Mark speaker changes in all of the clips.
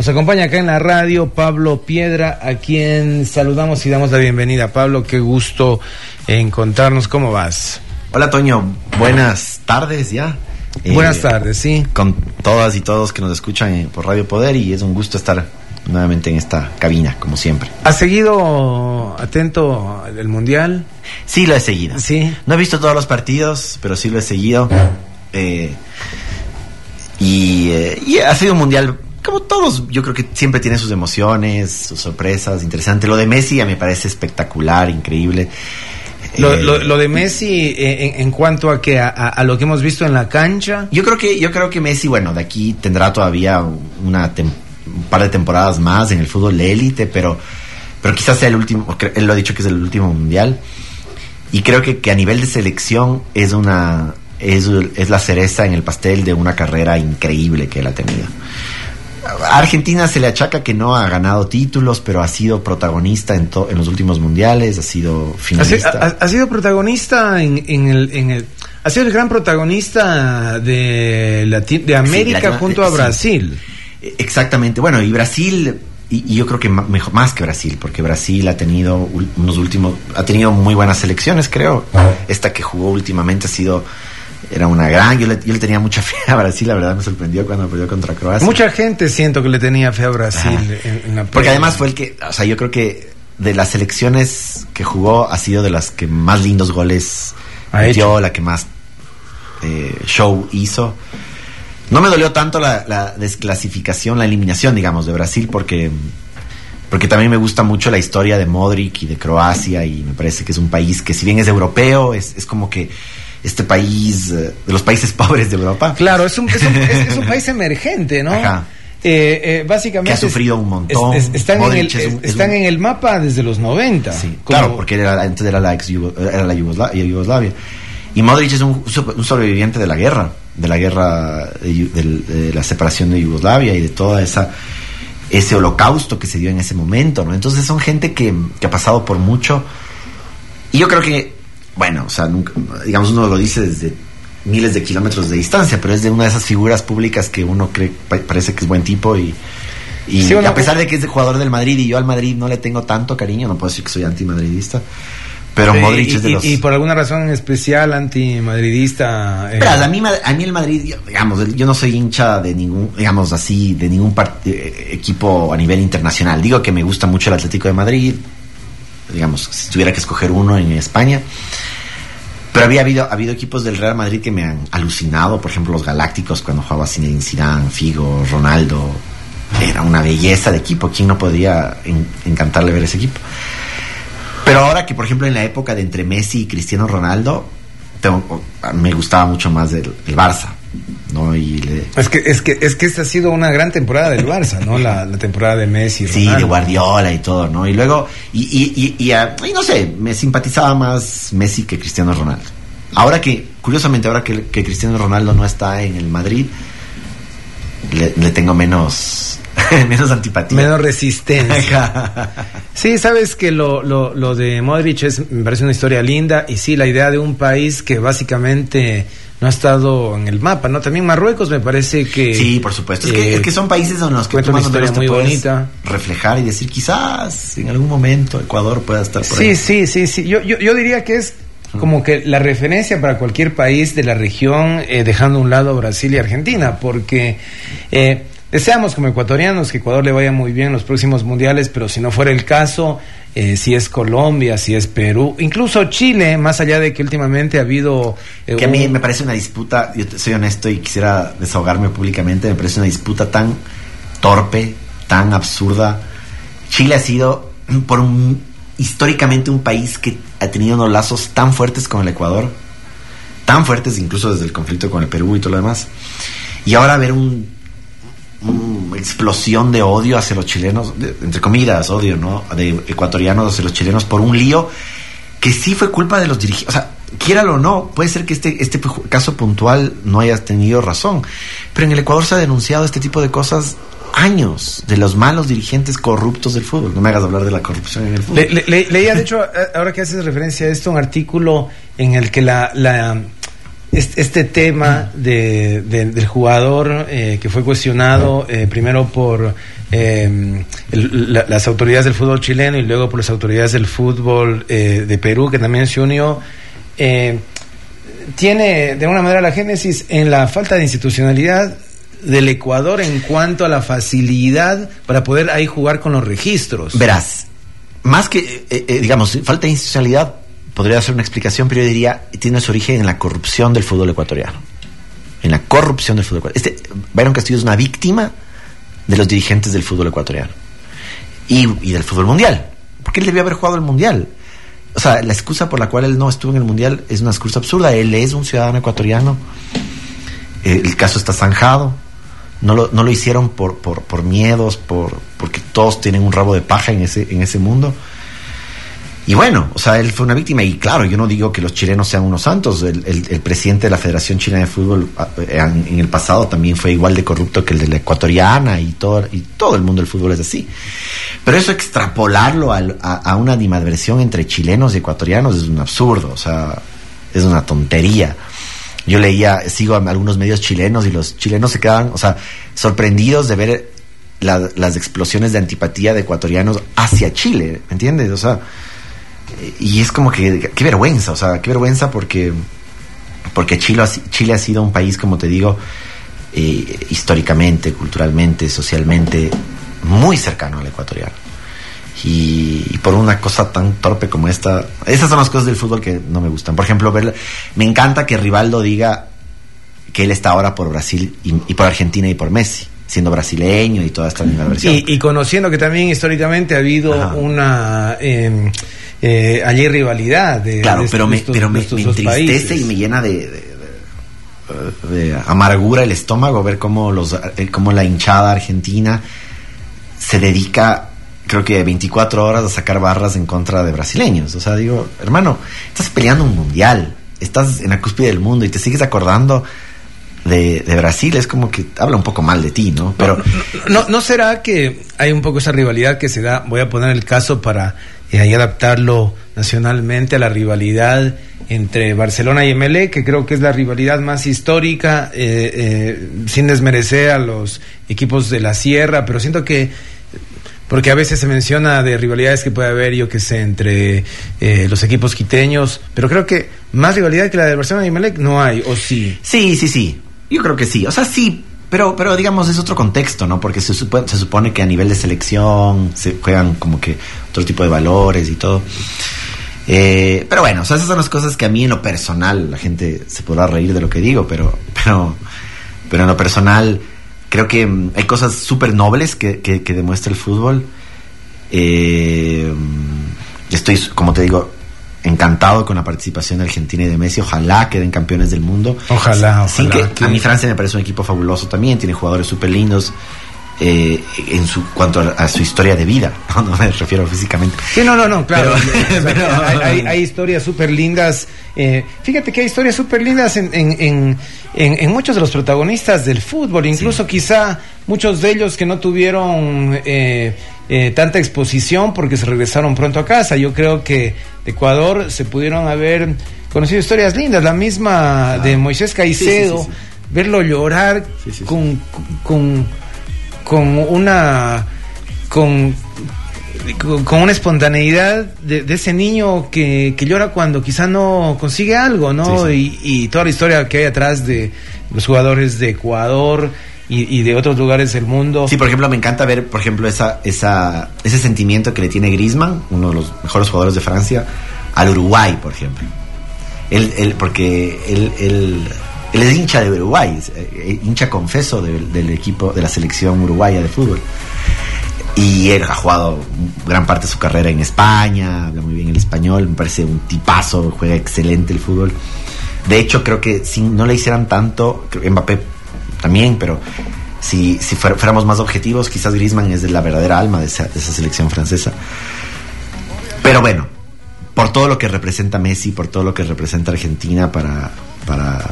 Speaker 1: Nos acompaña acá en la radio Pablo Piedra, a quien saludamos y damos la bienvenida. Pablo, qué gusto encontrarnos. ¿Cómo vas?
Speaker 2: Hola Toño, buenas tardes ya.
Speaker 1: Buenas eh, tardes, sí.
Speaker 2: Con todas y todos que nos escuchan por Radio Poder y es un gusto estar nuevamente en esta cabina, como siempre.
Speaker 1: ¿Has seguido atento el Mundial?
Speaker 2: Sí, lo he seguido.
Speaker 1: Sí.
Speaker 2: No he visto todos los partidos, pero sí lo he seguido. Eh, y, eh, y ha sido un Mundial como todos, yo creo que siempre tiene sus emociones, sus sorpresas, interesante. Lo de Messi ya me parece espectacular, increíble.
Speaker 1: Lo, eh, de Messi eh, en, cuanto a que a, lo que hemos visto en la cancha.
Speaker 2: Yo creo que yo creo que Messi, bueno, de aquí tendrá todavía una un par de temporadas más en el fútbol élite, pero pero quizás sea el último. Él lo ha dicho que es el último mundial y creo que, que a nivel de selección es una es, es la cereza en el pastel de una carrera increíble que él ha tenido. A Argentina se le achaca que no ha ganado títulos, pero ha sido protagonista en, en los últimos mundiales, ha sido finalista.
Speaker 1: Ha, sido protagonista en, el, ha sido el gran protagonista de, de América junto a Brasil.
Speaker 2: Exactamente. Bueno, y Brasil, y, yo creo que mejor, más que Brasil, porque Brasil ha tenido unos últimos, ha tenido muy buenas selecciones, creo. Esta que jugó últimamente ha sido era una gran, yo le, yo le, tenía mucha fe a Brasil, la verdad me sorprendió cuando perdió contra Croacia.
Speaker 1: Mucha gente siento que le tenía fe a Brasil.
Speaker 2: Porque además fue el que, o sea, yo creo que de las selecciones que jugó ha sido de las que más lindos goles metió, la que más eh, show hizo. No me dolió tanto la, la, desclasificación, la eliminación, digamos, de Brasil, porque, porque también me gusta mucho la historia de Modric y de Croacia, y me parece que es un país que si bien es europeo, es, es como que este país, eh, de los países pobres de Europa.
Speaker 1: Claro, es un, es un, es, un país emergente, ¿no? Ajá. Eh, eh, básicamente
Speaker 2: que ha sufrido un montón.
Speaker 1: están, en el, están en el, mapa desde los 90.
Speaker 2: Sí, claro, porque era, antes era la, ex era la Yugoslavia, Y Modric es un, un, sobreviviente de la guerra, de la guerra de, la separación de Yugoslavia y de toda esa ese holocausto que se dio en ese momento, ¿no? Entonces son gente que, que ha pasado por mucho. Y yo creo que bueno, o sea, nunca, digamos, uno lo dice desde miles de kilómetros de distancia, pero es de una de esas figuras públicas que uno cree, parece que es buen tipo y, y a pesar de que es de jugador del Madrid y yo al Madrid no le tengo tanto cariño, no puedo decir que soy antimadridista. Pero Modric
Speaker 1: y,
Speaker 2: es de los...
Speaker 1: y por alguna razón especial antimadridista.
Speaker 2: Eh... a mí, a mí el Madrid, digamos, yo no soy hincha de ningún, digamos así, de ningún eh, equipo a nivel internacional. Digo que me gusta mucho el Atlético de Madrid, digamos, si tuviera que escoger uno en España. Pero había habido, ha habido equipos del Real Madrid que me han alucinado, por ejemplo los Galácticos cuando jugaba Zinedine Zidane, Figo, Ronaldo, era una belleza de equipo, ¿quién no podría encantarle ver ese equipo? Pero ahora que por ejemplo en la época de entre Messi y Cristiano Ronaldo, me gustaba mucho más el, Barça. ¿No? Y
Speaker 1: es que es que es que esta ha sido una gran temporada del Barça, ¿no? La, temporada de Messi,
Speaker 2: sí, de Guardiola y todo, ¿no? Y luego y y, y, y, no sé, me simpatizaba más Messi que Cristiano Ronaldo. Ahora que curiosamente ahora que, que Cristiano Ronaldo no está en el Madrid, le, le tengo menos menos antipatía.
Speaker 1: Menos resistencia. sí, sabes que lo, lo, lo de Modric es, me parece una historia linda y sí, la idea de un país que básicamente no ha estado en el mapa, ¿no? También Marruecos me parece que...
Speaker 2: Sí, por supuesto. es, que, es que son países donde los que
Speaker 1: una historia muy bonita.
Speaker 2: reflejar y decir quizás en algún momento Ecuador pueda estar por
Speaker 1: sí, ahí. Sí, sí, sí. Yo, yo, yo diría que es como que la referencia para cualquier país de la región, eh, dejando a un lado Brasil y Argentina, porque eh, Deseamos como ecuatorianos que Ecuador le vaya muy bien en los próximos mundiales, pero si no fuera el caso, eh, si es Colombia, si es Perú, incluso Chile, más allá de que últimamente ha habido...
Speaker 2: Eh, que a mí me parece una disputa, yo soy honesto y quisiera desahogarme públicamente, me parece una disputa tan torpe, tan absurda. Chile ha sido por un, históricamente un país que ha tenido unos lazos tan fuertes con el Ecuador, tan fuertes incluso desde el conflicto con el Perú y todo lo demás. Y ahora ver un explosión de odio hacia los chilenos, entre comillas, odio, ¿no? De ecuatorianos hacia los chilenos por un lío que sí fue culpa de los dirigentes. O sea, quiéralo o no, puede ser que este, este caso puntual no haya tenido razón, pero en el Ecuador se ha denunciado este tipo de cosas años de los malos dirigentes corruptos del fútbol. No me hagas hablar de la corrupción en el fútbol.
Speaker 1: leía, de hecho, ahora que haces referencia a esto, un artículo en el que la este, tema de, del jugador eh, que fue cuestionado eh, primero por em, las autoridades del fútbol chileno y luego por las autoridades del fútbol eh, de Perú, que también se unió, tiene de alguna manera la génesis en la falta de institucionalidad del Ecuador en cuanto a la facilidad para poder ahí jugar con los registros.
Speaker 2: Verás, más que, digamos, falta de institucionalidad, podría ser una explicación, pero yo diría, tiene su origen en la corrupción del fútbol ecuatoriano. En la corrupción del fútbol ecuatoriano. Este, Byron Castillo es una víctima de los dirigentes del fútbol ecuatoriano. Y, del fútbol mundial. Porque él debió haber jugado el mundial. O sea, la excusa por la cual él no estuvo en el mundial es una excusa absurda. Él es un ciudadano ecuatoriano. Eh, el caso está zanjado. No lo, no lo hicieron por, por, por miedos, por, porque todos tienen un rabo de paja en ese, en ese mundo. Y bueno, o sea, él fue una víctima y claro, yo no digo que los chilenos sean unos santos, el, presidente de la Federación Chilena de Fútbol ah, en, el pasado también fue igual de corrupto que el de la ecuatoriana y todo, y todo el mundo del fútbol es así. Pero eso extrapolarlo a, una animadversión entre chilenos y ecuatorianos es un absurdo, o sea, es una tontería. Yo leía, sigo a algunos medios chilenos y los chilenos se quedan, o sea, sorprendidos de ver las explosiones de antipatía de ecuatorianos hacia Chile, ¿me entiendes? O sea, y es como que, qué vergüenza, o sea, qué vergüenza porque, porque Chile, Chile ha sido un país, como te digo, eh, históricamente, culturalmente, socialmente, muy cercano al ecuatoriano. Y, por una cosa tan torpe como esta, esas son las cosas del fútbol que no me gustan. Por ejemplo, me encanta que Rivaldo diga que él está ahora por Brasil y, por Argentina y por Messi siendo brasileño y toda esta misma versión.
Speaker 1: Y, conociendo que también históricamente ha habido una em, eh, allí rivalidad. De,
Speaker 2: claro, pero, me, pero me, entristece y me llena de, amargura el estómago ver cómo, los, eh, cómo la hinchada argentina se dedica creo que 24 horas a sacar barras en contra de brasileños. O sea, digo, hermano, estás peleando un mundial, estás en la cúspide del mundo y te sigues acordando de, Brasil, es como que habla un poco mal de ti, ¿no?
Speaker 1: Pero no, no, será que hay un poco esa rivalidad que se da, voy a poner el caso para y ahí adaptarlo nacionalmente a la rivalidad entre Barcelona y MLE, que creo que es la rivalidad más histórica, eh, eh, sin desmerecer a los equipos de la Sierra, pero siento que porque a veces se menciona de rivalidades que puede haber, yo que sé, entre eh, los equipos quiteños, pero creo que más rivalidad que la de Barcelona y Melec no hay, ¿o sí?
Speaker 2: Sí, sí, sí. Yo creo que sí. O sea, sí, pero, pero digamos, es otro contexto, ¿no? Porque se supone, se supone que a nivel de selección se juegan como que otro tipo de valores y todo. Eh, pero bueno, o sea, esas son las cosas que a mí en lo personal, la gente se podrá reír de lo que digo, pero, pero, pero en lo personal creo que mm, hay cosas súper nobles que, que, demuestra el fútbol. Eh, estoy, como te digo, encantado con la participación de Argentina y de Messi. Ojalá queden campeones del mundo.
Speaker 1: Ojalá, ojalá.
Speaker 2: que, a mí Francia me parece un equipo fabuloso también. Tiene jugadores súper lindos. Eh, en su cuanto a, su historia de vida, no, me refiero físicamente.
Speaker 1: Sí, no, no, no, claro. hay, historias súper lindas. Eh, fíjate que hay historias súper lindas en, en, en, muchos de los protagonistas del fútbol, incluso quizá muchos de ellos que no tuvieron eh, eh, tanta exposición porque se regresaron pronto a casa. Yo creo que de Ecuador se pudieron haber conocido historias lindas, la misma de Moisés Caicedo, verlo llorar con, con, con una con con una espontaneidad de, ese niño que, que, llora cuando quizá no consigue algo, ¿no? Y, y, toda la historia que hay atrás de los jugadores de Ecuador, y, de otros lugares del mundo.
Speaker 2: Sí, por ejemplo, me encanta ver, por ejemplo, esa, esa, ese sentimiento que le tiene Griezmann, uno de los mejores jugadores de Francia, al Uruguay, por ejemplo. Él, él porque él, él, él, es hincha de Uruguay, eh, hincha confeso del equipo, de la selección uruguaya de fútbol. Y él ha jugado gran parte de su carrera en España, habla muy bien el español, me parece un tipazo, juega excelente el fútbol. De hecho, creo que si no le hicieran tanto, Mbappé también, pero si, si fuéramos más objetivos, quizás Griezmann es de la verdadera alma de esa, selección francesa. Pero bueno, por todo lo que representa Messi, por todo lo que representa Argentina para... para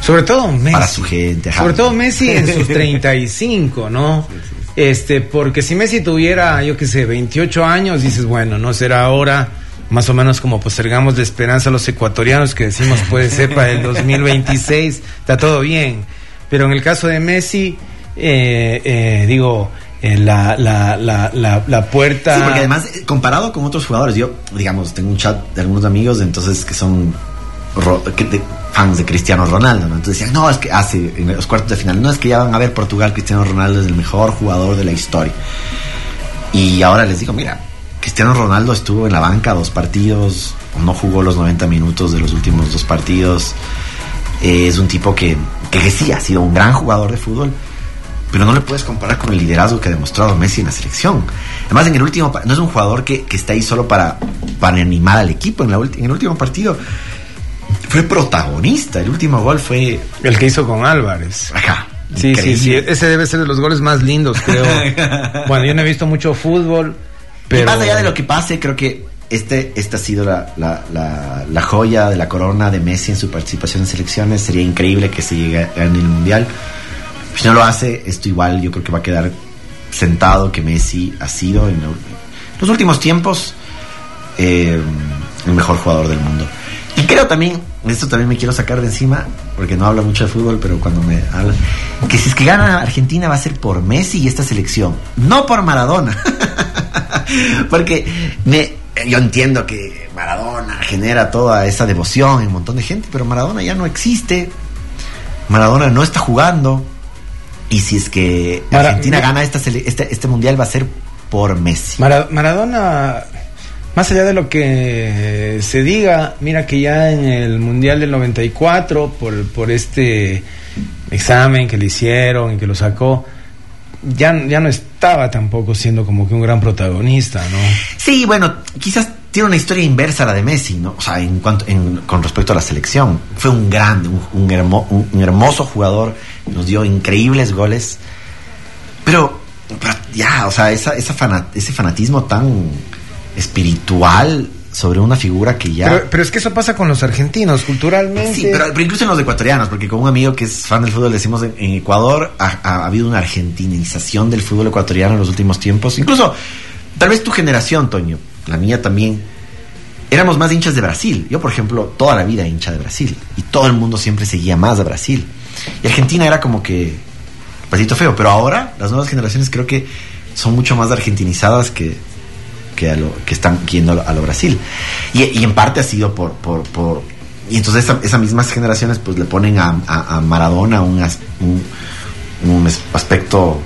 Speaker 1: sobre todo Messi.
Speaker 2: Para su gente.
Speaker 1: Sobre todo Messi en sus 35, ¿no? Este, porque si Messi tuviera, yo qué sé, 28 años, dices, bueno, no será ahora más o menos como postergamos la esperanza a los ecuatorianos que decimos puede ser para el 2026, está todo bien. Pero en el caso de Messi, eh, eh, digo, eh, la, la, la, la, puerta...
Speaker 2: Sí, porque además, comparado con otros jugadores, yo, digamos, tengo un chat de algunos amigos, entonces, que son fans de Cristiano Ronaldo, ¿no? Entonces decían, no, es que hace en los cuartos de final, no es que ya van a ver Portugal, Cristiano Ronaldo es el mejor jugador de la historia. Y ahora les digo, mira, Cristiano Ronaldo estuvo en la banca dos partidos, no jugó los 90 minutos de los últimos dos partidos. Eh, es un tipo que, que sí ha sido un gran jugador de fútbol, pero no le puedes comparar con el liderazgo que ha demostrado Messi en la selección. Además, en el último, no es un jugador que, que está ahí solo para, para animar al equipo. En, la, en el último partido fue protagonista. El último gol fue.
Speaker 1: El que hizo con Álvarez.
Speaker 2: Ajá.
Speaker 1: Sí, sí, sí. Ese debe ser de los goles más lindos, creo. bueno, yo no he visto mucho fútbol, pero.
Speaker 2: más allá de lo que pase, creo que este, esta ha sido la, la, la, joya de la corona de Messi en su participación en selecciones. Sería increíble que se llegue en el mundial. Si no lo hace, esto igual yo creo que va a quedar sentado que Messi ha sido en los últimos tiempos eh, el mejor jugador del mundo. Y creo también, esto también me quiero sacar de encima, porque no habla mucho de fútbol, pero cuando me habla, que si es que gana Argentina va a ser por Messi y esta selección, no por Maradona. porque me, yo entiendo que Maradona genera toda esa devoción en un montón de gente, pero Maradona ya no existe. Maradona no está jugando. Y si es que Argentina gana esta, este, este mundial va a ser por Messi.
Speaker 1: Maradona más allá de lo que se diga, mira que ya en el Mundial del 94, por, por este examen que le hicieron y que lo sacó, ya, ya no estaba tampoco siendo como que un gran protagonista, ¿no?
Speaker 2: Sí, bueno, quizás tiene una historia inversa a la de Messi, ¿no? O sea, en cuanto, con respecto a la selección. Fue un grande, un, un, hermoso jugador, nos dio increíbles goles, pero, ya, o sea, esa, esa ese fanatismo tan espiritual sobre una figura que ya...
Speaker 1: Pero, es que eso pasa con los argentinos, culturalmente.
Speaker 2: Sí, pero, incluso en los ecuatorianos, porque con un amigo que es fan del fútbol decimos, en, Ecuador ha, habido una argentinización del fútbol ecuatoriano en los últimos tiempos. Incluso, tal vez tu generación, Toño, la mía también, éramos más hinchas de Brasil. Yo, por ejemplo, toda la vida hincha de Brasil. Y todo el mundo siempre seguía más a Brasil. Y Argentina era como que... Pasito feo, pero ahora las nuevas generaciones creo que son mucho más argentinizadas que que, a lo, que están yendo a lo, Brasil. Y, en parte ha sido por... por, por y entonces esas mismas generaciones pues le ponen a, a, Maradona un, un, aspecto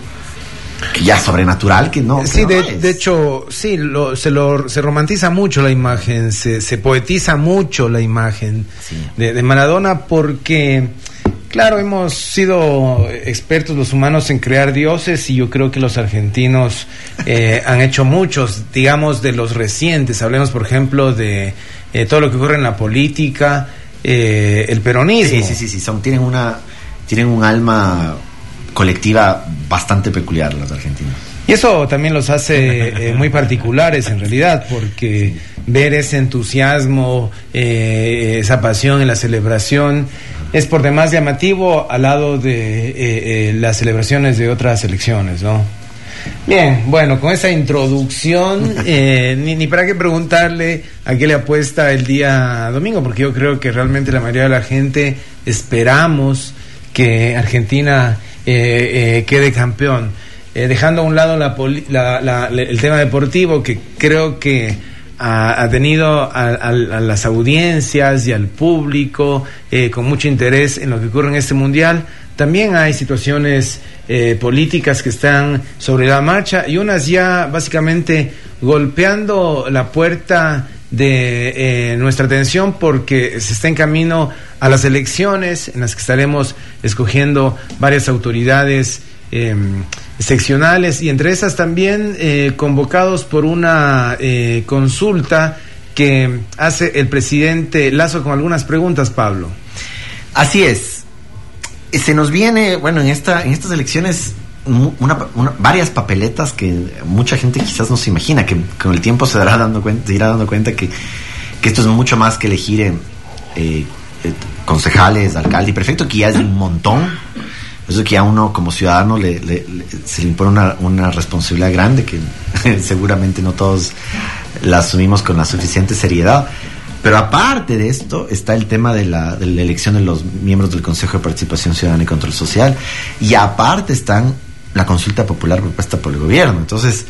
Speaker 2: que ya sobrenatural que no
Speaker 1: sí de, de, hecho sí lo, se lo se romantiza mucho la imagen se, se poetiza mucho la imagen de, de, Maradona porque Claro, hemos sido expertos los humanos en crear dioses y yo creo que los argentinos eh, han hecho muchos, digamos, de los recientes. Hablemos, por ejemplo, de eh, todo lo que ocurre en la política, eh, el peronismo.
Speaker 2: Sí, sí, sí, sí, son, tienen, una, tienen un alma colectiva bastante peculiar los argentinos.
Speaker 1: Y eso también los hace muy particulares en realidad, porque ver ese entusiasmo, esa pasión en la celebración, es por demás llamativo al lado de eh, eh, las celebraciones de otras elecciones, ¿no? Bien, bueno, con esa introducción, eh, ni, ni, para qué preguntarle a qué le apuesta el día domingo, porque yo creo que realmente la mayoría de la gente esperamos que Argentina quede campeón. dejando a un lado el tema deportivo, que creo que ha, tenido a, las audiencias y al público eh, con mucho interés en lo que ocurre en este mundial. También hay situaciones eh, políticas que están sobre la marcha y unas ya básicamente golpeando la puerta de eh, nuestra atención porque se está en camino a las elecciones en las que estaremos escogiendo varias autoridades Em, seccionales y entre esas también eh, convocados por una eh, consulta que hace el presidente Lazo con algunas preguntas, Pablo.
Speaker 2: Así es. Se nos viene, bueno, en, esta, en estas elecciones varias papeletas que mucha gente quizás no se imagina, que con el tiempo se dará dando cuenta, se irá dando cuenta que, que esto es mucho más que elegir eh, concejales, alcalde y prefecto, que ya es un montón eso que a uno como ciudadano le, se le impone una, responsabilidad grande que seguramente no todos la asumimos con la suficiente seriedad. Pero aparte de esto está el tema de la, de la elección de los miembros del Consejo de Participación Ciudadana y Control Social. Y aparte están la consulta popular propuesta por el gobierno. Entonces,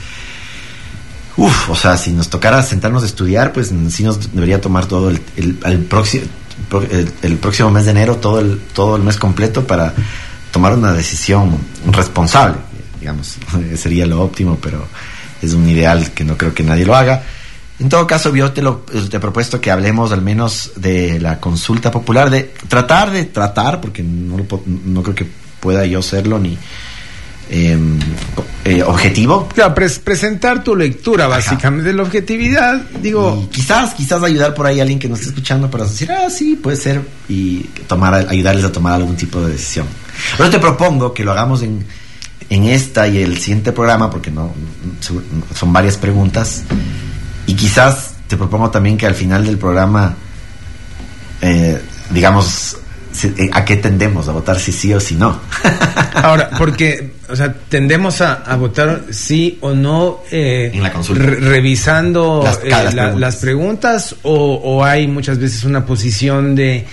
Speaker 2: uff, o sea, si nos tocara sentarnos a estudiar, pues sí nos debería tomar todo el, el, próximo el, próximo mes de enero, todo el, todo el mes completo para tomar una decisión responsable. Digamos, sería lo óptimo, pero es un ideal que no creo que nadie lo haga. En todo caso, yo te, lo, te he propuesto que hablemos al menos de la consulta popular, de tratar de tratar, porque no, no creo que pueda yo serlo ni em, eh, objetivo.
Speaker 1: Claro, presentar tu lectura, básicamente, de la objetividad, digo...
Speaker 2: quizás, quizás ayudar por ahí a alguien que nos esté escuchando para decir, ah, sí, puede ser, y tomar, ayudarles a tomar algún tipo de decisión. Pero te propongo que lo hagamos en, en esta y el siguiente programa, porque no son varias preguntas. Y quizás te propongo también que al final del programa, eh, digamos, eh, ¿a qué tendemos? ¿A votar si sí o si no?
Speaker 1: Ahora, porque, o sea, tendemos a, votar sí o no
Speaker 2: eh, en la consulta.
Speaker 1: revisando las, preguntas. o, hay muchas veces una posición de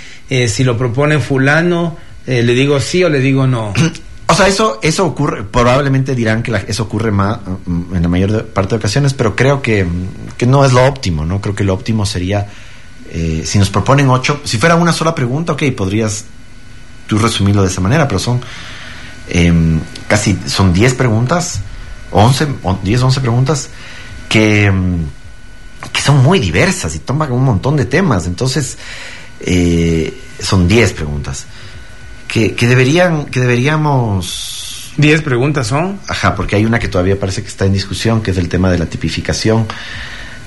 Speaker 1: si lo propone fulano, le digo sí o le digo no.
Speaker 2: O sea, eso, eso ocurre, probablemente dirán que eso ocurre más, mm, en la mayor parte de ocasiones, pero creo que, no es lo óptimo, ¿no? Creo que lo óptimo sería, eh, si nos proponen ocho, si fuera una sola pregunta, ok, podrías tú resumirlo de esa manera, pero son em, casi, son diez preguntas, once, diez, once preguntas, que, em, que son muy diversas y toman un montón de temas, entonces, eh, son diez preguntas que, deberían, que deberíamos...
Speaker 1: ¿Diez preguntas son?
Speaker 2: Ajá, porque hay una que todavía parece que está en discusión, que es el tema de la tipificación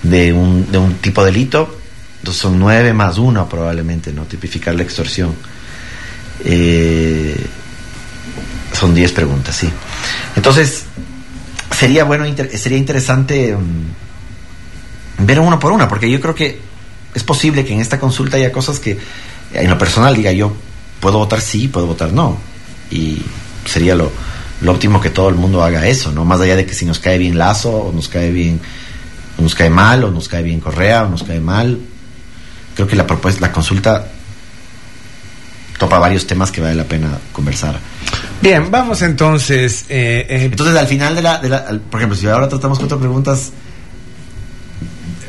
Speaker 2: de un, de un tipo de delito. Entonces son nueve más uno probablemente, ¿no? Tipificar la extorsión. Eh, son diez preguntas, sí. Entonces, sería bueno, sería interesante mm, ver uno por una, porque yo creo que es posible que en esta consulta haya cosas que, en lo personal, diga yo, puedo votar sí, puedo votar no. Y sería lo, óptimo que todo el mundo haga eso, ¿no? Más allá de que si nos cae bien Lazo, o nos cae bien, o nos cae mal, o nos cae bien Correa, o nos cae mal. Creo que la propuesta, la consulta topa varios temas que vale la pena conversar.
Speaker 1: Bien, vamos entonces.
Speaker 2: Eh, eh, entonces, al final de la, de la, por ejemplo, si ahora tratamos cuatro preguntas,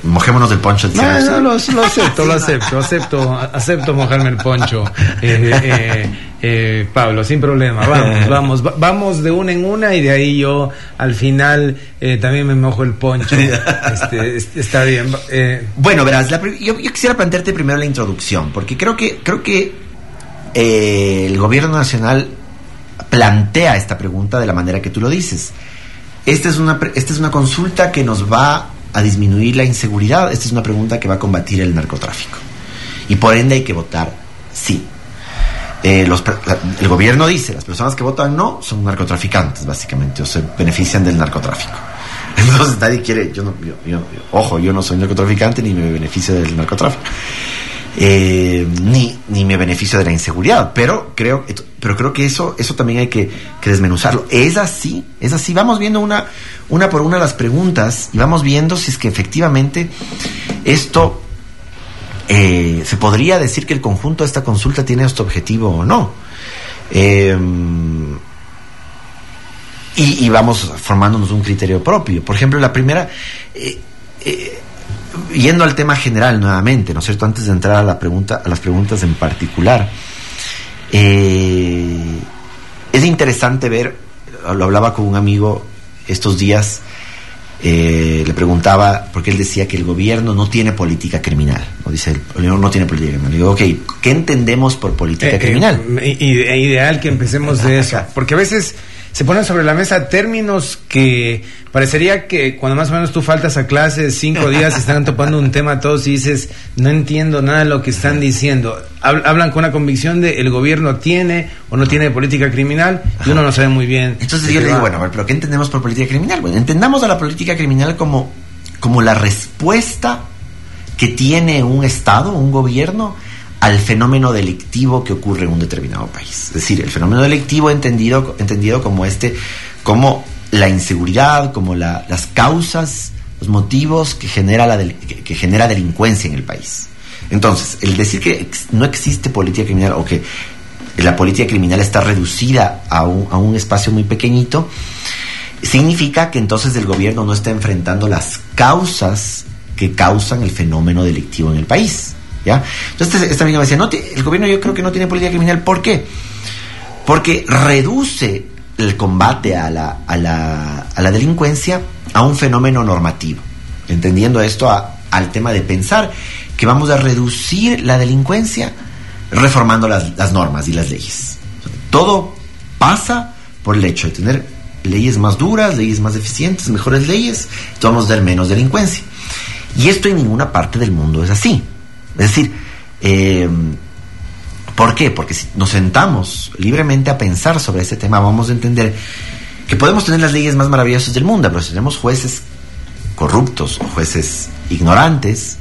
Speaker 2: mojémonos del poncho.
Speaker 1: No, no, lo, acepto, lo acepto, acepto, acepto mojarme el poncho, eh, eh, eh, Pablo, sin problema, vamos, vamos, vamos de una en una y de ahí yo al final también me mojo el poncho. Este, está bien.
Speaker 2: bueno, verás, yo, quisiera plantearte primero la introducción, porque creo que, creo que el gobierno nacional plantea esta pregunta de la manera que tú lo dices. Esta es una, esta es una consulta que nos va a disminuir la inseguridad? Esta es una pregunta que va a combatir el narcotráfico. Y por ende hay que votar sí. Eh, el gobierno dice, las personas que votan no son narcotraficantes, básicamente, o se benefician del narcotráfico. Entonces nadie quiere, yo no, ojo, yo no soy narcotraficante ni me beneficio del narcotráfico. Eh, ni, ni me beneficio de la inseguridad, pero creo, pero creo que eso, eso también hay que, desmenuzarlo. Es así, es así. Vamos viendo una, una por una las preguntas y vamos viendo si es que efectivamente esto eh, se podría decir que el conjunto de esta consulta tiene este objetivo o no. Em, y, vamos formándonos un criterio propio. Por ejemplo, la primera, eh, yendo al tema general nuevamente, ¿no es cierto? Antes de entrar a la pregunta, a las preguntas en particular, es interesante ver, lo hablaba con un amigo estos días eh, le preguntaba, porque él decía que el gobierno no tiene política criminal. ¿no? Dice, el gobierno no tiene política criminal. digo, ok, ¿qué entendemos por política eh, eh, criminal?
Speaker 1: ideal que empecemos de eso, porque a veces se ponen sobre la mesa términos que parecería que cuando más o menos tú faltas a clase cinco días están topando un tema todos y dices no entiendo nada de lo que están diciendo hablan con una convicción de el gobierno tiene o no tiene política criminal y uno no sabe muy bien
Speaker 2: entonces yo le digo bueno pero qué entendemos por política criminal bueno entendamos a la política criminal como como la respuesta que tiene un estado un gobierno al fenómeno delictivo que ocurre en un determinado país. Es decir, el fenómeno delictivo entendido, entendido como este, como la inseguridad, como las causas los motivos que genera, la que genera delincuencia en el país. Entonces, el decir que no existe política criminal o que la política criminal está reducida a un, a un espacio muy pequeñito, significa que entonces el gobierno no está enfrentando las causas que causan el fenómeno delictivo en el país. ¿Ya? Entonces, esta amiga me decía, no, el gobierno yo creo que no tiene política criminal. ¿Por qué? Porque reduce el combate a la, a la, a la delincuencia a un fenómeno normativo, entendiendo esto al tema de pensar que vamos a reducir la delincuencia reformando las, las normas y las leyes. Todo pasa por el hecho de tener leyes más duras, leyes más eficientes, mejores leyes, vamos a dar menos delincuencia. Y esto en ninguna parte del mundo es así. Es decir, eh, ¿por qué? Porque si nos sentamos libremente a pensar sobre este tema, vamos a entender que podemos tener las leyes más maravillosas del mundo, pero si tenemos jueces corruptos o jueces ignorantes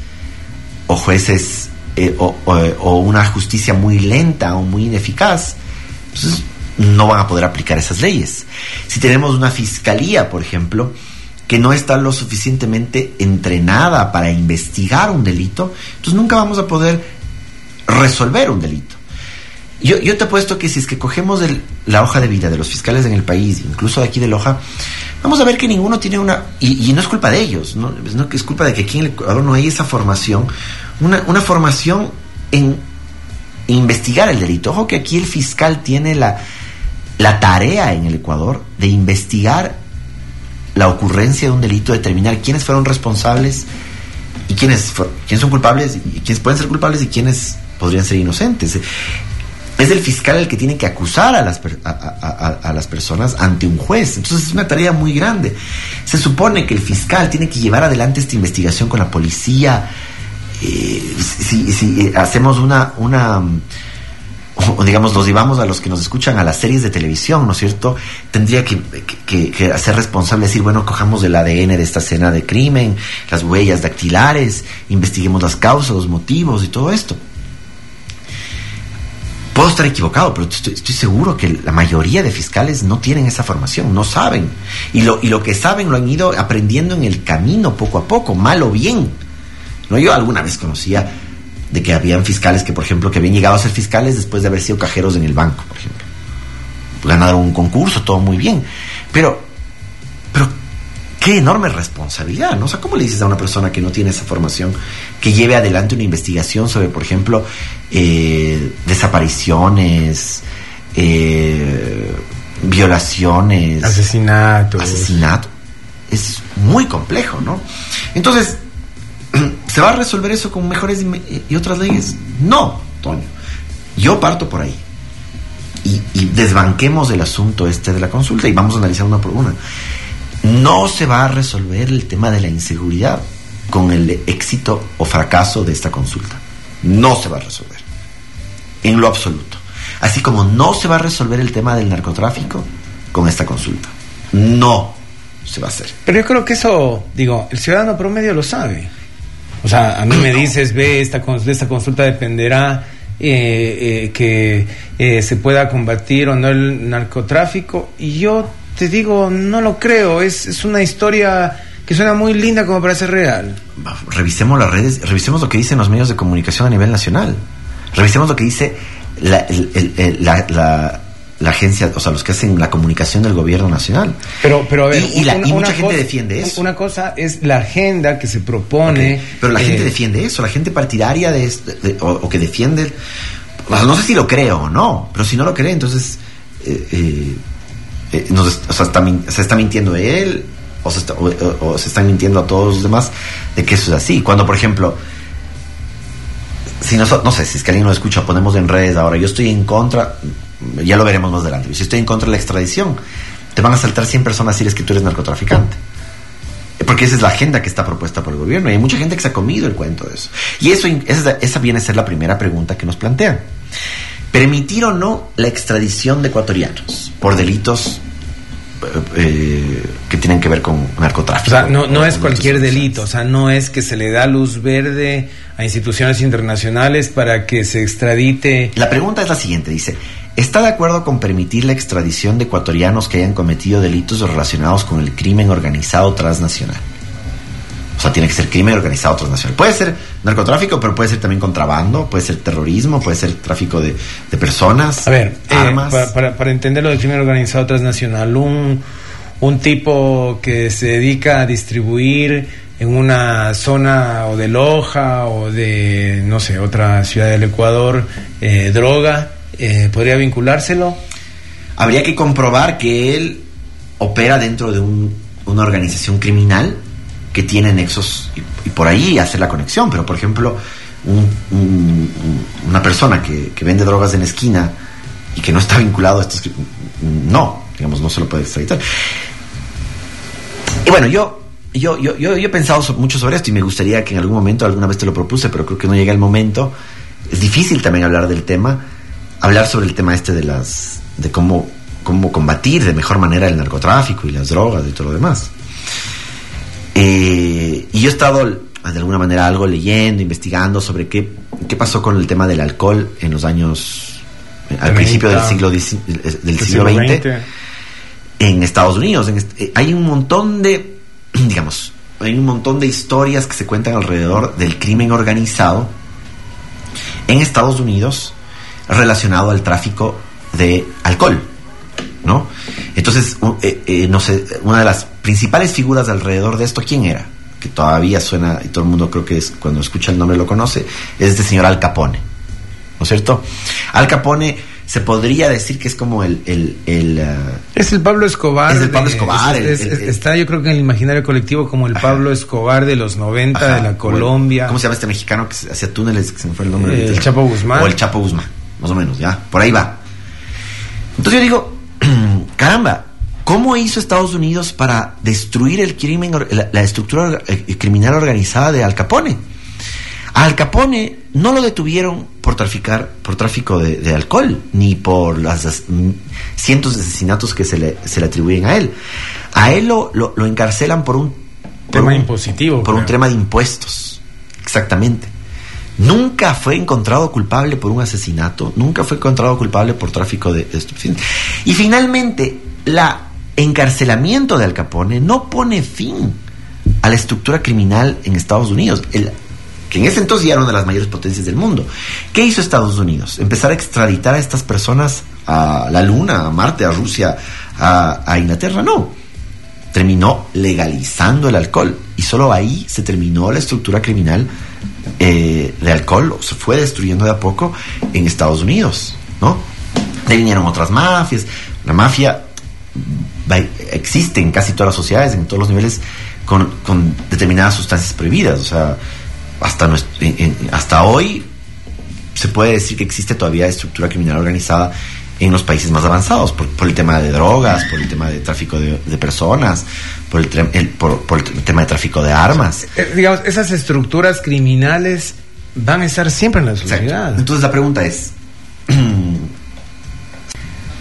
Speaker 2: o jueces eh, o, una justicia muy lenta o muy ineficaz, entonces no van a poder aplicar esas leyes. Si tenemos una fiscalía, por ejemplo, que no está lo suficientemente entrenada para investigar un delito, entonces nunca vamos a poder resolver un delito. Yo, te apuesto que si es que cogemos la hoja de vida de los fiscales en el país, incluso de aquí de Loja, vamos a ver que ninguno tiene una, y, no es culpa de ellos, ¿no? es culpa de que aquí en el Ecuador no hay esa formación, una, una formación en investigar el delito. Ojo que aquí el fiscal tiene la, la tarea en el Ecuador de investigar la ocurrencia de un delito, determinar quiénes fueron responsables y quiénes, quiénes son culpables y quiénes pueden ser culpables y quiénes podrían ser inocentes. Es el fiscal el que tiene que acusar a las, a, las personas ante un juez. Entonces es una tarea muy grande. Se supone que el fiscal tiene que llevar adelante esta investigación con la policía. Eh, si, si, hacemos una, una o digamos, los llevamos a los que nos escuchan a las series de televisión, ¿no es cierto? Tendría que, que, hacer responsable, decir, bueno, cojamos el ADN de esta escena de crimen, las huellas dactilares, investiguemos las causas, los motivos y todo esto. Puedo estar equivocado, pero estoy, seguro que la mayoría de fiscales no tienen esa formación, no saben. Y lo, y lo que saben lo han ido aprendiendo en el camino, poco a poco, mal o bien. ¿No? Yo alguna vez conocía de que habían fiscales que, por ejemplo, que habían llegado a ser fiscales después de haber sido cajeros en el banco, por ejemplo. Ganaron un concurso, todo muy bien. Pero, pero, qué enorme responsabilidad, ¿no? O sea, ¿cómo le dices a una persona que no tiene esa formación que lleve adelante una investigación sobre, por ejemplo, eh, desapariciones, eh, violaciones,
Speaker 1: asesinatos?
Speaker 2: Asesinato. Es muy complejo, ¿no? Entonces, ¿Se va a resolver eso con mejores y otras leyes? No, Toño. Yo parto por ahí. Y, desbanquemos el asunto este de la consulta y vamos a analizar una por una. No se va a resolver el tema de la inseguridad con el éxito o fracaso de esta consulta. No se va a resolver. En lo absoluto. Así como no se va a resolver el tema del narcotráfico con esta consulta. No se va a hacer.
Speaker 1: Pero yo creo que eso, digo, el ciudadano promedio lo sabe. O sea, a mí me dices, ve, esta, esta consulta dependerá eh, eh, que eh, se pueda combatir o no el narcotráfico. Y yo te digo, no lo creo. Es, es una historia que suena muy linda como para ser real.
Speaker 2: Revisemos las redes, revisemos lo que dicen los medios de comunicación a nivel nacional. Revisemos lo que dice la, agencia, o sea, los que hacen la comunicación del gobierno nacional.
Speaker 1: Pero, pero a ver,
Speaker 2: y, mucha gente defiende eso.
Speaker 1: Una cosa es la agenda que se propone.
Speaker 2: Pero la gente eh, defiende eso, la gente partidaria de, o, que defiende, no sé si lo creo o no, pero si no lo cree, entonces eh, eh, o sea, está, se está mintiendo él o se, está, o, se están mintiendo a todos los demás de que eso es así. Cuando, por ejemplo, si no, no sé, si es que alguien lo escucha, ponemos en redes ahora, yo estoy en contra, ya lo veremos más adelante. Si estoy en contra de la extradición, te van a saltar 100 personas si eres que tú eres narcotraficante. Porque esa es la agenda que está propuesta por el gobierno y hay mucha gente que se ha comido el cuento de eso. Y eso, esa, esa viene a ser la primera pregunta que nos plantean. ¿Permitir o no la extradición de ecuatorianos por delitos eh, que tienen que ver con narcotráfico.
Speaker 1: O sea, no, no es cualquier delito, o sea, no es que se le da luz verde a instituciones internacionales para que se extradite.
Speaker 2: La pregunta es la siguiente, dice, ¿está de acuerdo con permitir la extradición de ecuatorianos que hayan cometido delitos relacionados con el crimen organizado transnacional? O sea, tiene que ser crimen organizado transnacional. Puede ser narcotráfico, pero puede ser también contrabando, puede ser terrorismo, puede ser tráfico de, de personas,
Speaker 1: A ver, eh,
Speaker 2: armas.
Speaker 1: para, para, para entender lo del crimen organizado transnacional, un, un tipo que se dedica a distribuir en una zona o de Loja o de, no sé, otra ciudad del Ecuador, eh, droga, eh, ¿podría vinculárselo?
Speaker 2: Habría que comprobar que él opera dentro de un- una organización criminal que tiene nexos y, por ahí hacer la conexión. Pero, por ejemplo, un- un- un- una persona que, vende drogas en esquina y que no está vinculado a estos... No, digamos, no se lo puede extraditar. Y bueno, yo, yo, yo, yo, yo he pensado mucho sobre esto y me gustaría que en algún momento, alguna vez te lo propuse, pero creo que no llega el momento. Es difícil también hablar del tema, hablar sobre el tema este de las, de cómo, cómo combatir de mejor manera el narcotráfico y las drogas y todo lo demás. Eh, y yo he estado de alguna manera algo leyendo, investigando sobre qué, qué pasó con el tema del alcohol en los años, al
Speaker 1: 30,
Speaker 2: principio del siglo, XIX del siglo XX en Estados Unidos. En eh, hay un montón de, digamos, hay un montón de historias que se cuentan alrededor del crimen organizado en Estados Unidos relacionado al tráfico de alcohol, ¿no? Entonces, eh, eh, no sé, una de las principales figuras alrededor de esto, ¿quién era? Que todavía suena, y todo el mundo creo que es, cuando escucha el nombre lo conoce, es este señor Al Capone, ¿no es cierto? Al Capone se podría decir que es como el, el, el, ah,
Speaker 1: Es el Pablo Escobar.
Speaker 2: Es el Pablo Escobar,
Speaker 1: es-
Speaker 2: el-
Speaker 1: es-
Speaker 2: el- el-
Speaker 1: está, yo creo que en el imaginario colectivo como el Pablo Escobar de los 90
Speaker 2: Ajá,
Speaker 1: de la
Speaker 2: el-
Speaker 1: Colombia.
Speaker 2: ¿Cómo se llama este mexicano que hacía túneles? Que se me fue el nombre.
Speaker 1: El
Speaker 2: ahorita.
Speaker 1: Chapo Guzmán.
Speaker 2: O el Chapo Guzmán, más o menos, ya. Por ahí va. Entonces yo digo, caramba, ¿cómo hizo Estados Unidos para destruir el crimen, la, la estructura eh, criminal organizada de Al Capone? A Al Capone no lo detuvieron por traficar, por tráfico de, de alcohol, ni por as- mm, cientos de asesinatos que se le, se le atribuyen a él. A él lo, lo, lo encarcelan por un por
Speaker 1: Tema
Speaker 2: un-
Speaker 1: impositivo,
Speaker 2: Por un tema de impuestos. Exactamente. Nunca fue encontrado culpable por un asesinato, nunca fue encontrado culpable por tráfico de, estupefacientes. Y finalmente, la encarcelamiento de Al Capone no pone fin a la estructura criminal en Estados Unidos, el- que en ese entonces ya era una de las mayores potencias del mundo. ¿Qué hizo Estados Unidos? Empezar a extraditar a estas personas a la Luna, a Marte, a Rusia, a, a Inglaterra. No, terminó legalizando el alcohol y solo ahí se terminó la estructura criminal eh, de alcohol, se fue destruyendo de a poco en Estados Unidos, ¿no? De vinieron otras mafias, la mafia existe en casi todas las sociedades, en todos los niveles, con, con determinadas sustancias prohibidas, o sea, hasta, nues- en- en- hasta hoy se puede decir que existe todavía estructura criminal organizada en los países más avanzados, por, por el tema de drogas, por el tema de tráfico de, de personas, por el, el- por, por el tema de tráfico de armas.
Speaker 1: Eh, digamos, esas estructuras criminales van a estar siempre en la
Speaker 2: Exacto.
Speaker 1: sociedad.
Speaker 2: Entonces la pregunta es,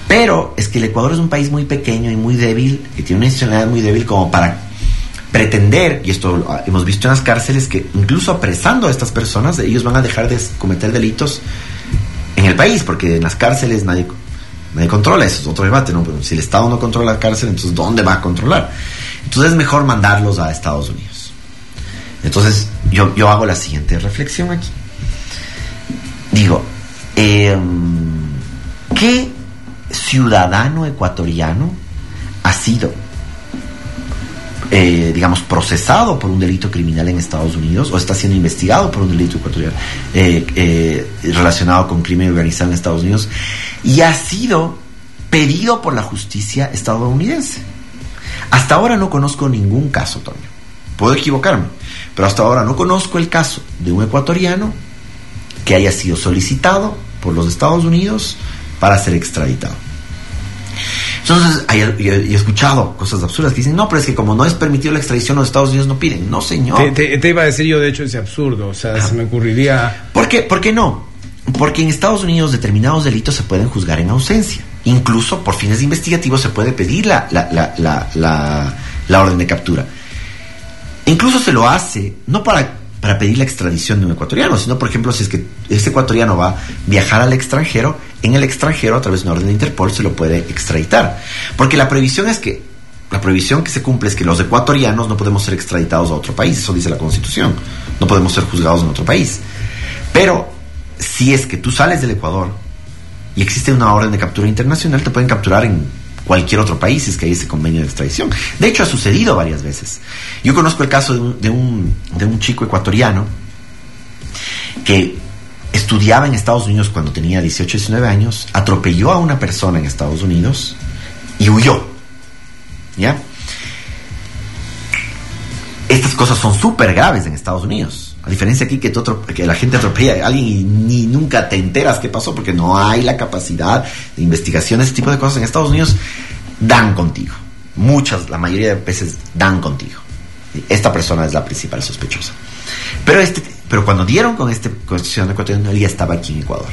Speaker 2: pero es que el Ecuador es un país muy pequeño y muy débil, que tiene una institucionalidad muy débil como para pretender, y esto lo hemos visto en las cárceles, que incluso apresando a estas personas, ellos van a dejar de cometer delitos en el país, porque en las cárceles nadie, nadie controla, eso es otro debate, ¿no? Pero si el Estado no controla la cárcel, entonces ¿dónde va a controlar? Entonces es mejor mandarlos a Estados Unidos. Entonces yo, yo hago la siguiente reflexión aquí. Digo, eh, ¿qué ciudadano ecuatoriano ha sido, eh, digamos, procesado por un delito criminal en Estados Unidos o está siendo investigado por un delito ecuatoriano eh, eh, relacionado con crimen organizado en Estados Unidos y ha sido pedido por la justicia estadounidense? Hasta ahora no conozco ningún caso, Toño. Puedo equivocarme, pero hasta ahora no conozco el caso de un ecuatoriano que haya sido solicitado por los Estados Unidos para ser extraditado. Entonces, he escuchado cosas absurdas que dicen, no, pero es que como no es permitido la extradición, los Estados Unidos no piden. No, señor.
Speaker 1: Te, te- te iba a decir yo, de hecho, ese absurdo. O sea, se me ocurriría.
Speaker 2: ¿Por qué? ¿Por qué no? Porque en Estados Unidos determinados delitos se pueden juzgar en ausencia. Incluso por fines investigativos se puede pedir la, la, la, la, orden de captura. Incluso se lo hace, no para, para pedir la extradición de un ecuatoriano, sino, por ejemplo, si es que ese ecuatoriano va a viajar al extranjero, en el extranjero, a través de una orden de Interpol, se lo puede extraditar. Porque la previsión es que la prohibición que se cumple es que los ecuatorianos no podemos ser extraditados a otro país, eso dice la Constitución, no podemos ser juzgados en otro país. Pero si es que tú sales del Ecuador y existe una orden de captura internacional, te pueden capturar en cualquier otro país si es que hay ese convenio de extradición. De hecho, ha sucedido varias veces. Yo conozco el caso de un, de un, chico ecuatoriano que estudiaba en Estados Unidos cuando tenía 18, 19 años, atropelló a una persona en Estados Unidos y huyó. ¿Ya? Estas cosas son súper graves en Estados Unidos. A diferencia aquí que, que la gente atropella a alguien y ni nunca te enteras qué pasó porque no hay la capacidad de investigación, ese tipo de cosas en Estados Unidos dan contigo. Muchas, la mayoría de veces dan contigo. Esta persona es la principal sospechosa. Pero, este, pero cuando dieron con este constitución ecuatoriano, él ya estaba aquí en Ecuador.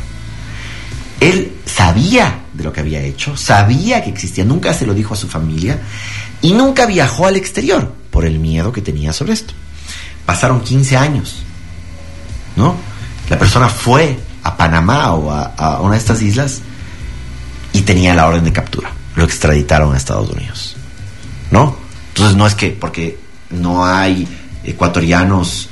Speaker 2: Él sabía de lo que había hecho, sabía que existía, nunca se lo dijo a su familia y nunca viajó al exterior por el miedo que tenía sobre esto. Pasaron 15 años ¿no? La persona fue a Panamá o a, una de estas islas y tenía la orden de captura. Lo extraditaron a Estados Unidos, ¿no? Entonces no es que porque no hay ecuatorianos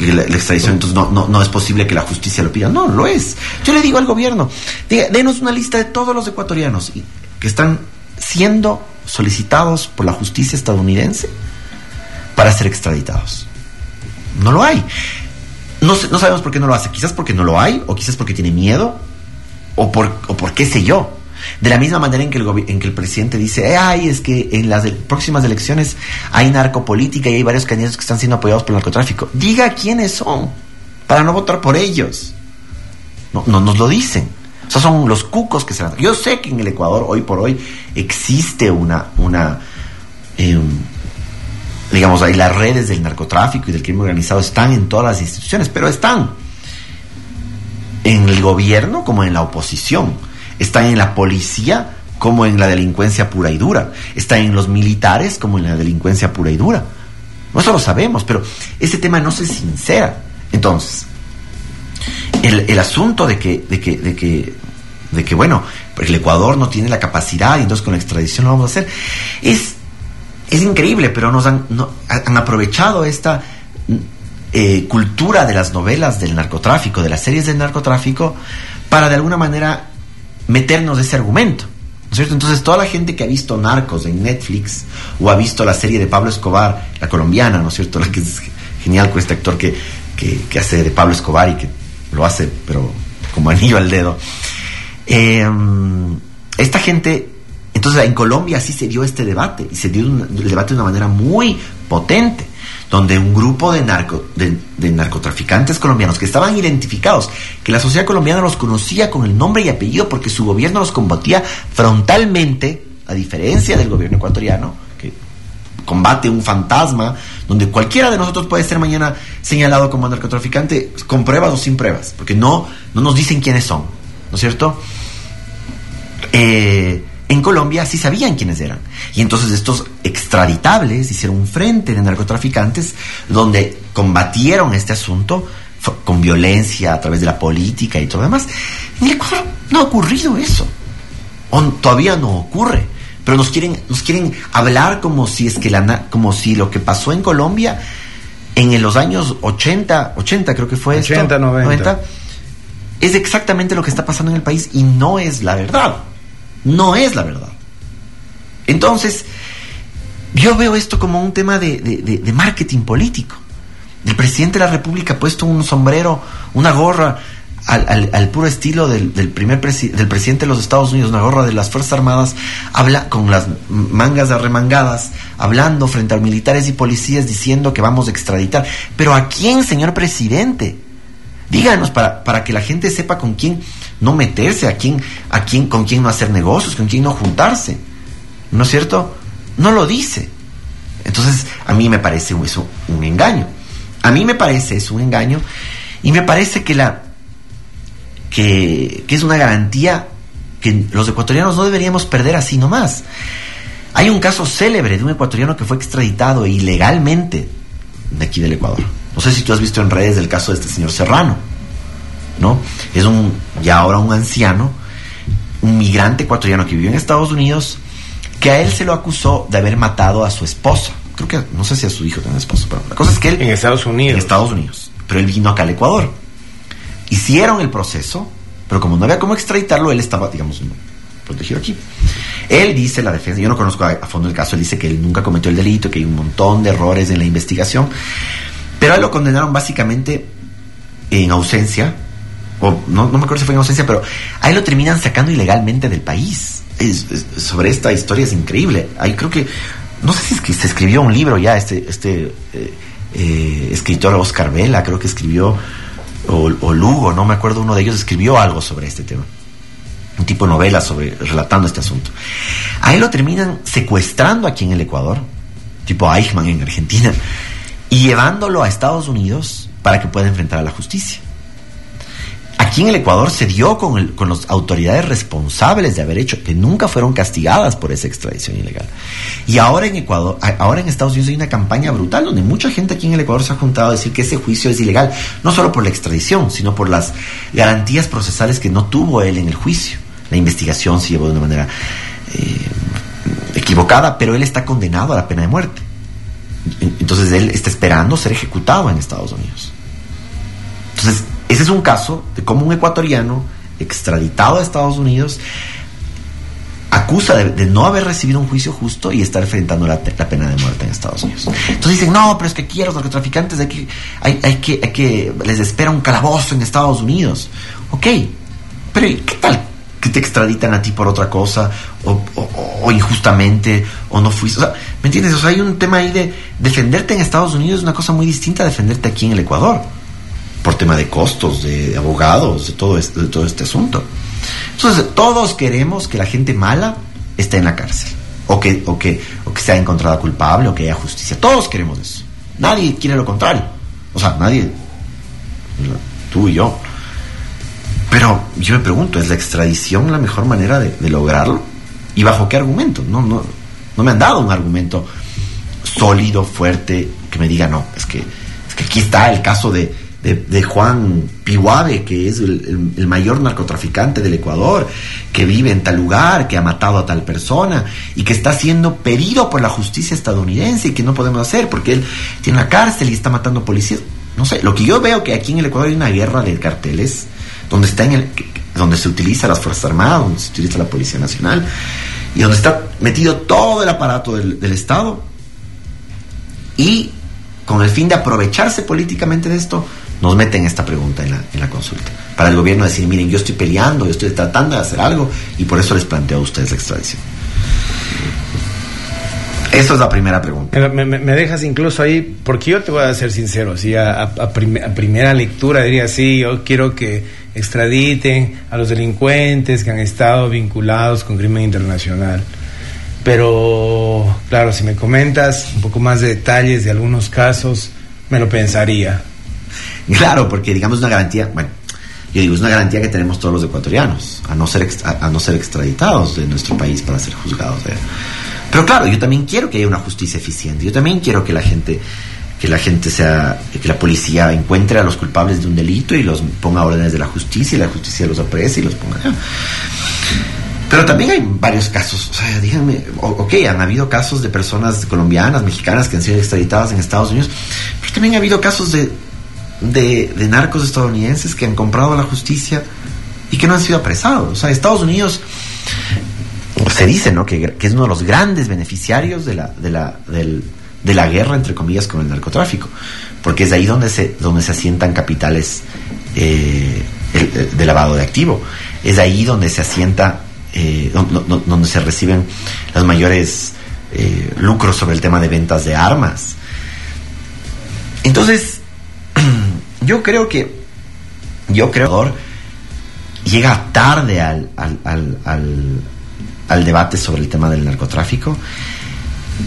Speaker 2: la, extradición, entonces no, no, no, es posible que la justicia lo pida. No, lo es. Yo le digo al gobierno, denos una lista de todos los ecuatorianos que están siendo solicitados por la justicia estadounidense para ser extraditados. No lo hay. No, no sabemos por qué no lo hace. Quizás porque no lo hay, o quizás porque tiene miedo, o por, o por qué sé yo. De la misma manera en que el, en que el presidente dice, ay, es que en las próximas elecciones hay narcopolítica y hay varios candidatos que están siendo apoyados por el narcotráfico. Diga quiénes son, para no votar por ellos. No, no nos lo dicen. O sea, son los cucos que se van. Yo sé que en el Ecuador, hoy por hoy, existe una, una eh, digamos, ahí las redes del narcotráfico y del crimen organizado están en todas las instituciones, pero están en el gobierno como en la oposición, están en la policía como en la delincuencia pura y dura, están en los militares como en la delincuencia pura y dura. Nosotros lo sabemos, pero ese tema no se sincera. Entonces, el, el asunto de que, de que, de que, de que, bueno, el Ecuador no tiene la capacidad y entonces con la extradición lo vamos a hacer, es es increíble, pero nos han, han aprovechado esta eh, cultura de las novelas del narcotráfico, de las series del narcotráfico, para de alguna manera meternos ese argumento. ¿No es cierto? Entonces, toda la gente que ha visto Narcos en Netflix o ha visto la serie de Pablo Escobar, la colombiana, ¿no es cierto? La que es genial con este actor que, que, hace de Pablo Escobar y que lo hace, pero como anillo al dedo. Eh, esta gente entonces en Colombia sí se dio este debate y se dio el debate de una manera muy potente, donde un grupo de, narcotraficantes colombianos que estaban identificados, que la sociedad colombiana los conocía con el nombre y apellido porque su gobierno los combatía frontalmente, a diferencia del gobierno ecuatoriano, que combate un fantasma, donde cualquiera de nosotros puede ser mañana señalado como narcotraficante con pruebas o sin pruebas, porque no, no nos dicen quiénes son, ¿no es cierto? Eh, en Colombia sí sabían quiénes eran. Y entonces estos extraditables hicieron un frente de narcotraficantes donde combatieron este asunto con violencia a través de la política y todo lo demás. En Ecuador no ha ocurrido eso. O todavía no ocurre. Pero nos quieren, nos quieren hablar como si es que la, como si lo que pasó en Colombia en los años 80, 80 creo que fue
Speaker 1: 80, 90
Speaker 2: es exactamente lo que está pasando en el país y no es la verdad no es la verdad. Entonces, yo veo esto como un tema de, marketing político. El presidente de la República ha puesto un sombrero, una gorra al, puro estilo del, primer del presidente de los Estados Unidos, una gorra de las Fuerzas Armadas, habla con las mangas arremangadas, hablando frente a militares y policías diciendo que vamos a extraditar. Pero ¿a quién, señor presidente? Díganos para, para que la gente sepa con quién no meterse, a quién, a quién, con quién no hacer negocios, con quién no juntarse. ¿No es cierto? No lo dice. Entonces, a mí me parece eso un engaño. A mí me parece eso un engaño y me parece que la que, que es una garantía que los ecuatorianos no deberíamos perder así nomás. Hay un caso célebre de un ecuatoriano que fue extraditado ilegalmente de aquí del Ecuador. No sé si tú has visto en redes el caso de este señor Serrano, ¿no? Es un, ya ahora un anciano, un migrante ecuatoriano que vivió en Estados Unidos, que a él se lo acusó de haber matado a su esposa. Creo que, no sé si a su hijo tiene esposa, pero la cosa es que él...
Speaker 1: En Estados Unidos.
Speaker 2: En Estados Unidos. Pero él vino acá al Ecuador. Hicieron el proceso, pero como no había cómo extraditarlo, él estaba, digamos, protegido aquí. Él dice, la defensa, yo no conozco a, fondo el caso, él dice que él nunca cometió el delito, que hay un montón de errores en la investigación, pero a él lo condenaron básicamente en ausencia, o no, me acuerdo si fue en ausencia, pero a él lo terminan sacando ilegalmente del país. sobre esta historia es increíble. Ahí creo que, no sé si se escribió un libro ya, este, este eh, eh, escritor Oscar Vela, creo que escribió, o, Lugo, no me acuerdo, uno de ellos escribió algo sobre este tema un tipo de novela sobre relatando este asunto. A él lo terminan secuestrando aquí en el Ecuador, tipo Eichmann en Argentina, y llevándolo a Estados Unidos para que pueda enfrentar a la justicia. Aquí en el Ecuador se dio con, con las autoridades responsables de haber hecho, que nunca fueron castigadas por esa extradición ilegal. Y ahora en Ecuador, ahora en Estados Unidos hay una campaña brutal donde mucha gente aquí en el Ecuador se ha juntado a decir que ese juicio es ilegal, no solo por la extradición, sino por las garantías procesales que no tuvo él en el juicio la investigación se llevó de una manera eh, equivocada, pero él está condenado a la pena de muerte. Entonces él está esperando ser ejecutado en Estados Unidos. Entonces, ese es un caso de cómo un ecuatoriano extraditado a Estados Unidos acusa de, no haber recibido un juicio justo y estar enfrentando la, pena de muerte en Estados Unidos. Entonces dicen, no, pero es que aquí los narcotraficantes hay que, hay, que, les espera un calabozo en Estados Unidos. Ok, pero ¿qué tal que te extraditan a ti por otra cosa, o, injustamente, o no fuiste. O ¿Me entiendes? O sea, hay un tema ahí de defenderte en Estados Unidos es una cosa muy distinta a defenderte aquí en el Ecuador, por tema de costos, de, abogados, de todo, este, de todo este asunto. Entonces, todos queremos que la gente mala esté en la cárcel, o que, o que, o que sea encontrada culpable, o que haya justicia. Todos queremos eso. Nadie quiere lo contrario. O sea, nadie, tú y yo. Pero yo me pregunto, ¿es la extradición la mejor manera de, lograrlo? ¿Y bajo qué argumento? No, no, no me han dado un argumento sólido, fuerte, que me diga, no, es que, es que aquí está el caso de, de, Juan Pihuave, que es el, mayor narcotraficante del Ecuador, que vive en tal lugar, que ha matado a tal persona y que está siendo pedido por la justicia estadounidense y que no podemos hacer porque él tiene la cárcel y está matando policías. No sé, lo que yo veo que aquí en el Ecuador hay una guerra de carteles donde está en el donde se utiliza las Fuerzas Armadas, donde se utiliza la Policía Nacional y donde está metido todo el aparato del, Estado y con el fin de aprovecharse políticamente de esto, nos meten esta pregunta en la, en la consulta. Para el gobierno decir, miren, yo estoy peleando, yo estoy tratando de hacer algo y por eso les planteo a ustedes la extradición. Esa es la primera pregunta.
Speaker 1: Me, dejas incluso ahí, porque yo te voy a ser sincero, así a, primera lectura diría, sí, yo quiero que extraditen a los delincuentes que han estado vinculados con crimen internacional. Pero, claro, si me comentas un poco más de detalles de algunos casos, me lo pensaría.
Speaker 2: Claro, porque digamos una garantía, bueno, yo digo, es una garantía que tenemos todos los ecuatorianos, a no ser, a, no ser extraditados de nuestro país para ser juzgados. Pero claro, yo también quiero que haya una justicia eficiente. Yo también quiero que la gente que la gente sea, que la policía encuentre a los culpables de un delito y los ponga a órdenes de la justicia y la justicia los aprecie y los ponga. Pero también hay varios casos, o sea, díganme, ok, han habido casos de personas colombianas, mexicanas que han sido extraditadas en Estados Unidos, pero también ha habido casos de, de, de narcos estadounidenses que han comprado la justicia y que no han sido apresados. O sea, Estados Unidos se dice ¿no? que, es uno de los grandes beneficiarios de la, de la, de la guerra, entre comillas, con el narcotráfico, porque es ahí donde se, donde se asientan capitales eh, de lavado de activo, es ahí donde se asienta, eh, donde, se reciben los mayores eh, lucros sobre el tema de ventas de armas. Entonces, yo creo que, yo creo llega tarde al, al al debate sobre el tema del narcotráfico.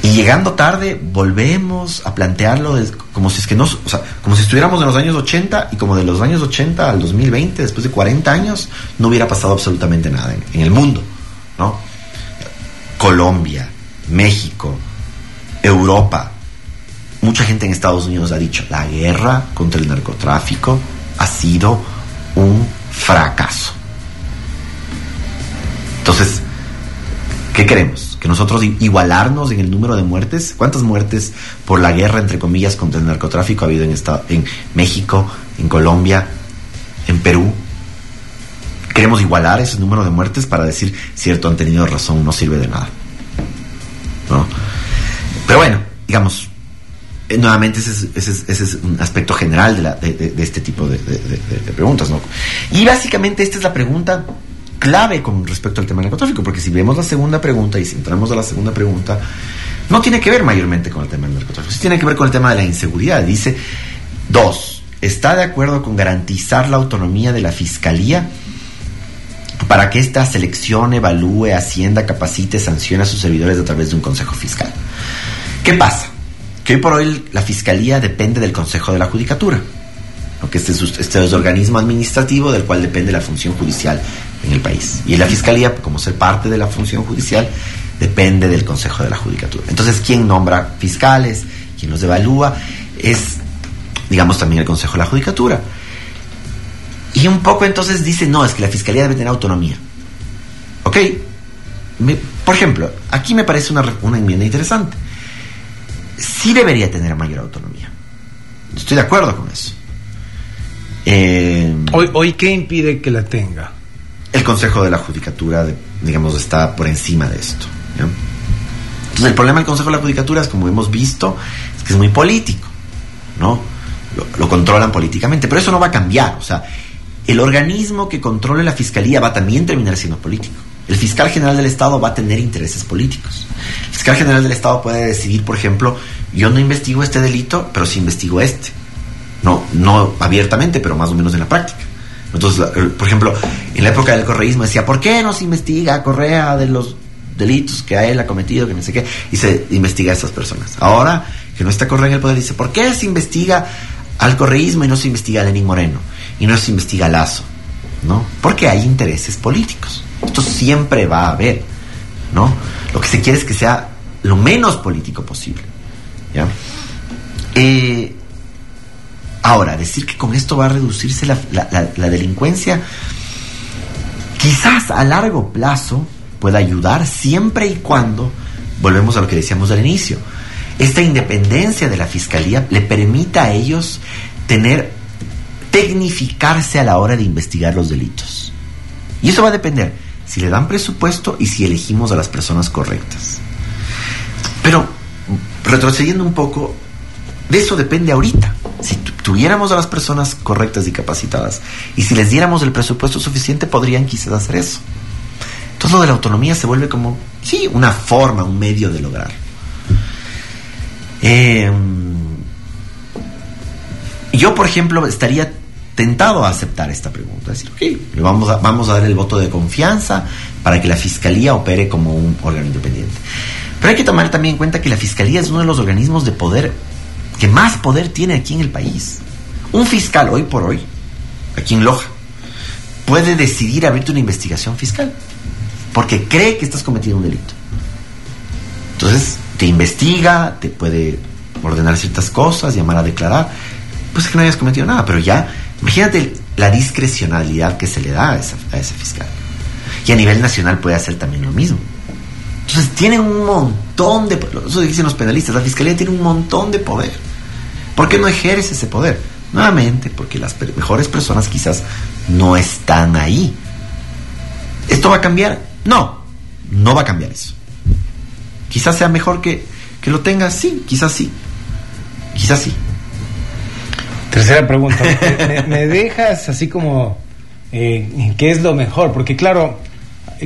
Speaker 2: Y llegando tarde, volvemos a plantearlo como si es que no, o sea, como si estuviéramos en los años 80 y como de los años 80 al 2020, después de 40 años, no hubiera pasado absolutamente nada en, el mundo, ¿no? Colombia, México, Europa, mucha gente en Estados Unidos ha dicho, la guerra contra el narcotráfico ha sido un fracaso. Entonces, ¿Qué queremos? ¿Que nosotros igualarnos en el número de muertes? ¿Cuántas muertes por la guerra, entre comillas, contra el narcotráfico ha habido en, en México, en Colombia, en Perú? ¿Queremos igualar ese número de muertes para decir, cierto, han tenido razón, no sirve de nada? ¿No? Pero bueno, digamos, eh, nuevamente ese es, un aspecto general de, este tipo de, preguntas, ¿no? Y básicamente esta es la pregunta clave con respecto al tema del narcotráfico, porque si vemos la segunda pregunta y si entramos a la segunda pregunta, no tiene que ver mayormente con el tema del narcotráfico, tiene que ver con el tema de la inseguridad. Dice, dos, ¿está de acuerdo con garantizar la autonomía de la fiscalía para que ésta seleccione, evalúe, ascienda, capacite, sancione a sus servidores a través de un consejo fiscal? ¿Qué pasa? Que hoy por hoy la Fiscalía depende del Consejo de la Judicatura, que este es, este es organismo administrativo del cual depende la función judicial en el país. Y la Fiscalía, como ser parte de la función judicial, depende del Consejo de la Judicatura. Entonces, ¿quién nombra fiscales? ¿Quién los evalúa? Es, digamos, también el Consejo de la Judicatura. Y un poco entonces dice, no, es que la Fiscalía debe tener autonomía. ¿Ok? por ejemplo, aquí me parece una, una enmienda interesante sí debería tener mayor autonomía. Estoy de acuerdo con eso.
Speaker 1: Eh, hoy, hoy, ¿qué impide que la tenga?
Speaker 2: El Consejo de la Judicatura, digamos, está por encima de esto. Entonces, el problema del Consejo de la Judicatura es, como hemos visto, es que es muy político, ¿no? Lo, lo, controlan políticamente, pero eso no va a cambiar. O sea, el organismo que controle la fiscalía va a también terminar siendo político. El fiscal general del Estado va a tener intereses políticos. El fiscal general del Estado puede decidir, por ejemplo, yo no investigo este delito, pero sí investigo este. No, no abiertamente, pero más o menos en la práctica. Entonces, por ejemplo, en la época del correísmo decía, ¿por qué no se investiga Correa de los delitos que a él ha cometido, que no sé qué? Y se investiga a esas personas. Ahora que no está Correa en el poder, dice, ¿por qué se investiga al correísmo y no se investiga a Lenín Moreno? Y no se investiga a Lazo, ¿no? Porque hay intereses políticos. Esto siempre va a haber, ¿no? Lo que se quiere es que sea lo menos político posible, ¿ya? Eh, ahora, decir que con esto va a reducirse la, la delincuencia, quizás a largo plazo pueda ayudar siempre y cuando, volvemos a lo que decíamos al inicio, esta independencia de la fiscalía le permita a ellos tener, tecnificarse a la hora de investigar los delitos. Y eso va a depender si le dan presupuesto y si elegimos a las personas correctas. Pero, retrocediendo un poco, de eso depende ahorita. Si tuviéramos a las personas correctas y capacitadas y si les diéramos el presupuesto suficiente, podrían quizás hacer eso. Entonces lo de la autonomía se vuelve como, sí, una forma, un medio de lograr. Em, yo, por ejemplo, estaría tentado a aceptar esta pregunta. Decir, ok, le vamos a, vamos a dar el voto de confianza para que la fiscalía opere como un órgano independiente. Pero hay que tomar también en cuenta que la fiscalía es uno de los organismos de poder que más poder tiene aquí en el país. Un fiscal hoy por hoy, aquí en Loja, puede decidir abrirte una investigación fiscal porque cree que estás cometiendo un delito. Entonces, te investiga, te puede ordenar ciertas cosas, llamar a declarar, pues es que no hayas cometido nada, pero ya Imagínate la discrecionalidad que se le da a, ese fiscal. Y a nivel nacional puede hacer también lo mismo. Entonces tienen un montón de... Eso dicen los penalistas, la fiscalía tiene un montón de poder. ¿Por qué no ejerce ese poder? Nuevamente, porque las mejores personas quizás no están ahí. ¿Esto va a cambiar? No, no va a cambiar eso. Quizás sea mejor que, que lo tenga, sí, quizás sí. Quizás sí.
Speaker 1: Tercera pregunta. me, dejas así como eh, qué es lo mejor? Porque claro,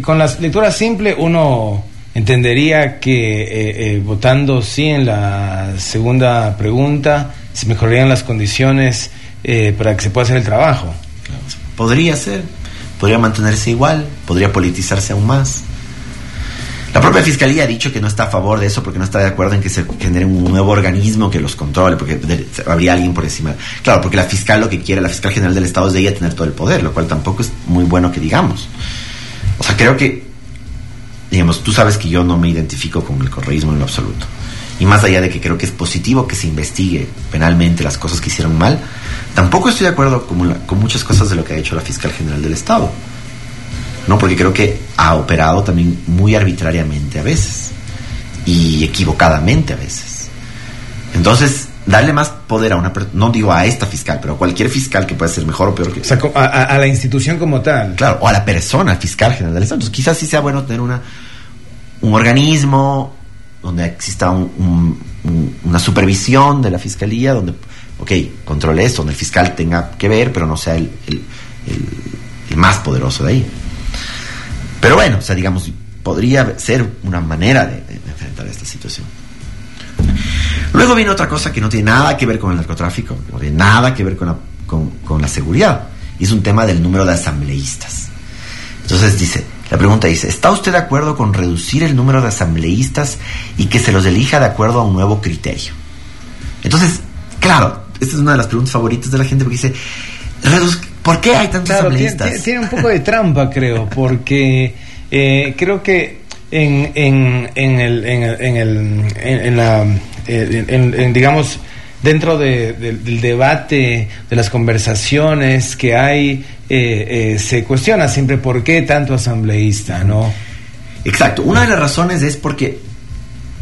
Speaker 1: con la lectura simple uno entendería que eh, eh, votando sí en la segunda pregunta se mejorarían las condiciones para que se pueda hacer el trabajo.
Speaker 2: Podría ser, podría mantenerse igual, podría politizarse aún más. La propia fiscalía ha dicho que no está a favor de eso porque no está de acuerdo en que se genere un nuevo organismo que los controle, porque habría alguien por encima. Claro, porque la fiscal lo que quiere, la fiscal general del Estado es de ella tener todo el poder, lo cual tampoco es muy bueno que digamos. O sea, creo que, digamos, tú sabes que yo no me identifico con el correísmo en lo absoluto. Y más allá de que creo que es positivo que se investigue penalmente las cosas que hicieron mal, tampoco estoy de acuerdo con, con muchas cosas de lo que ha hecho la fiscal general del Estado. ¿No? Porque creo que ha operado también muy arbitrariamente a veces y equivocadamente a veces. Entonces, darle más poder a una no digo a esta fiscal, pero a cualquier fiscal que pueda ser mejor o peor que...
Speaker 1: O sea, a, la institución como tal.
Speaker 2: Claro, o a la persona, fiscal general del Estado. Entonces, quizás sí sea bueno tener una, un organismo donde exista una supervisión de la fiscalía, donde, ok, controle esto, donde el fiscal tenga que ver, pero no sea el, el, el más poderoso de ahí. Pero bueno, o sea, digamos, podría ser una manera de, enfrentar esta situación. Luego viene otra cosa que no tiene nada que ver con el narcotráfico, no tiene nada que ver con la, con, la seguridad, y es un tema del número de asambleístas. Entonces dice, la pregunta dice, ¿está usted de acuerdo con reducir el número de asambleístas y que se los elija de acuerdo a un nuevo criterio? Entonces, claro, esta es una de las preguntas favoritas de la gente porque dice, ¿por qué hay tantos asambleístas?
Speaker 1: Tiene, un poco de trampa, creo, porque eh, creo que en, en, en, el, en, el, en, la, eh, digamos, dentro del debate, de las conversaciones que hay, eh, se cuestiona siempre por qué tanto asambleísta, ¿no?
Speaker 2: Exacto. Una de las razones es porque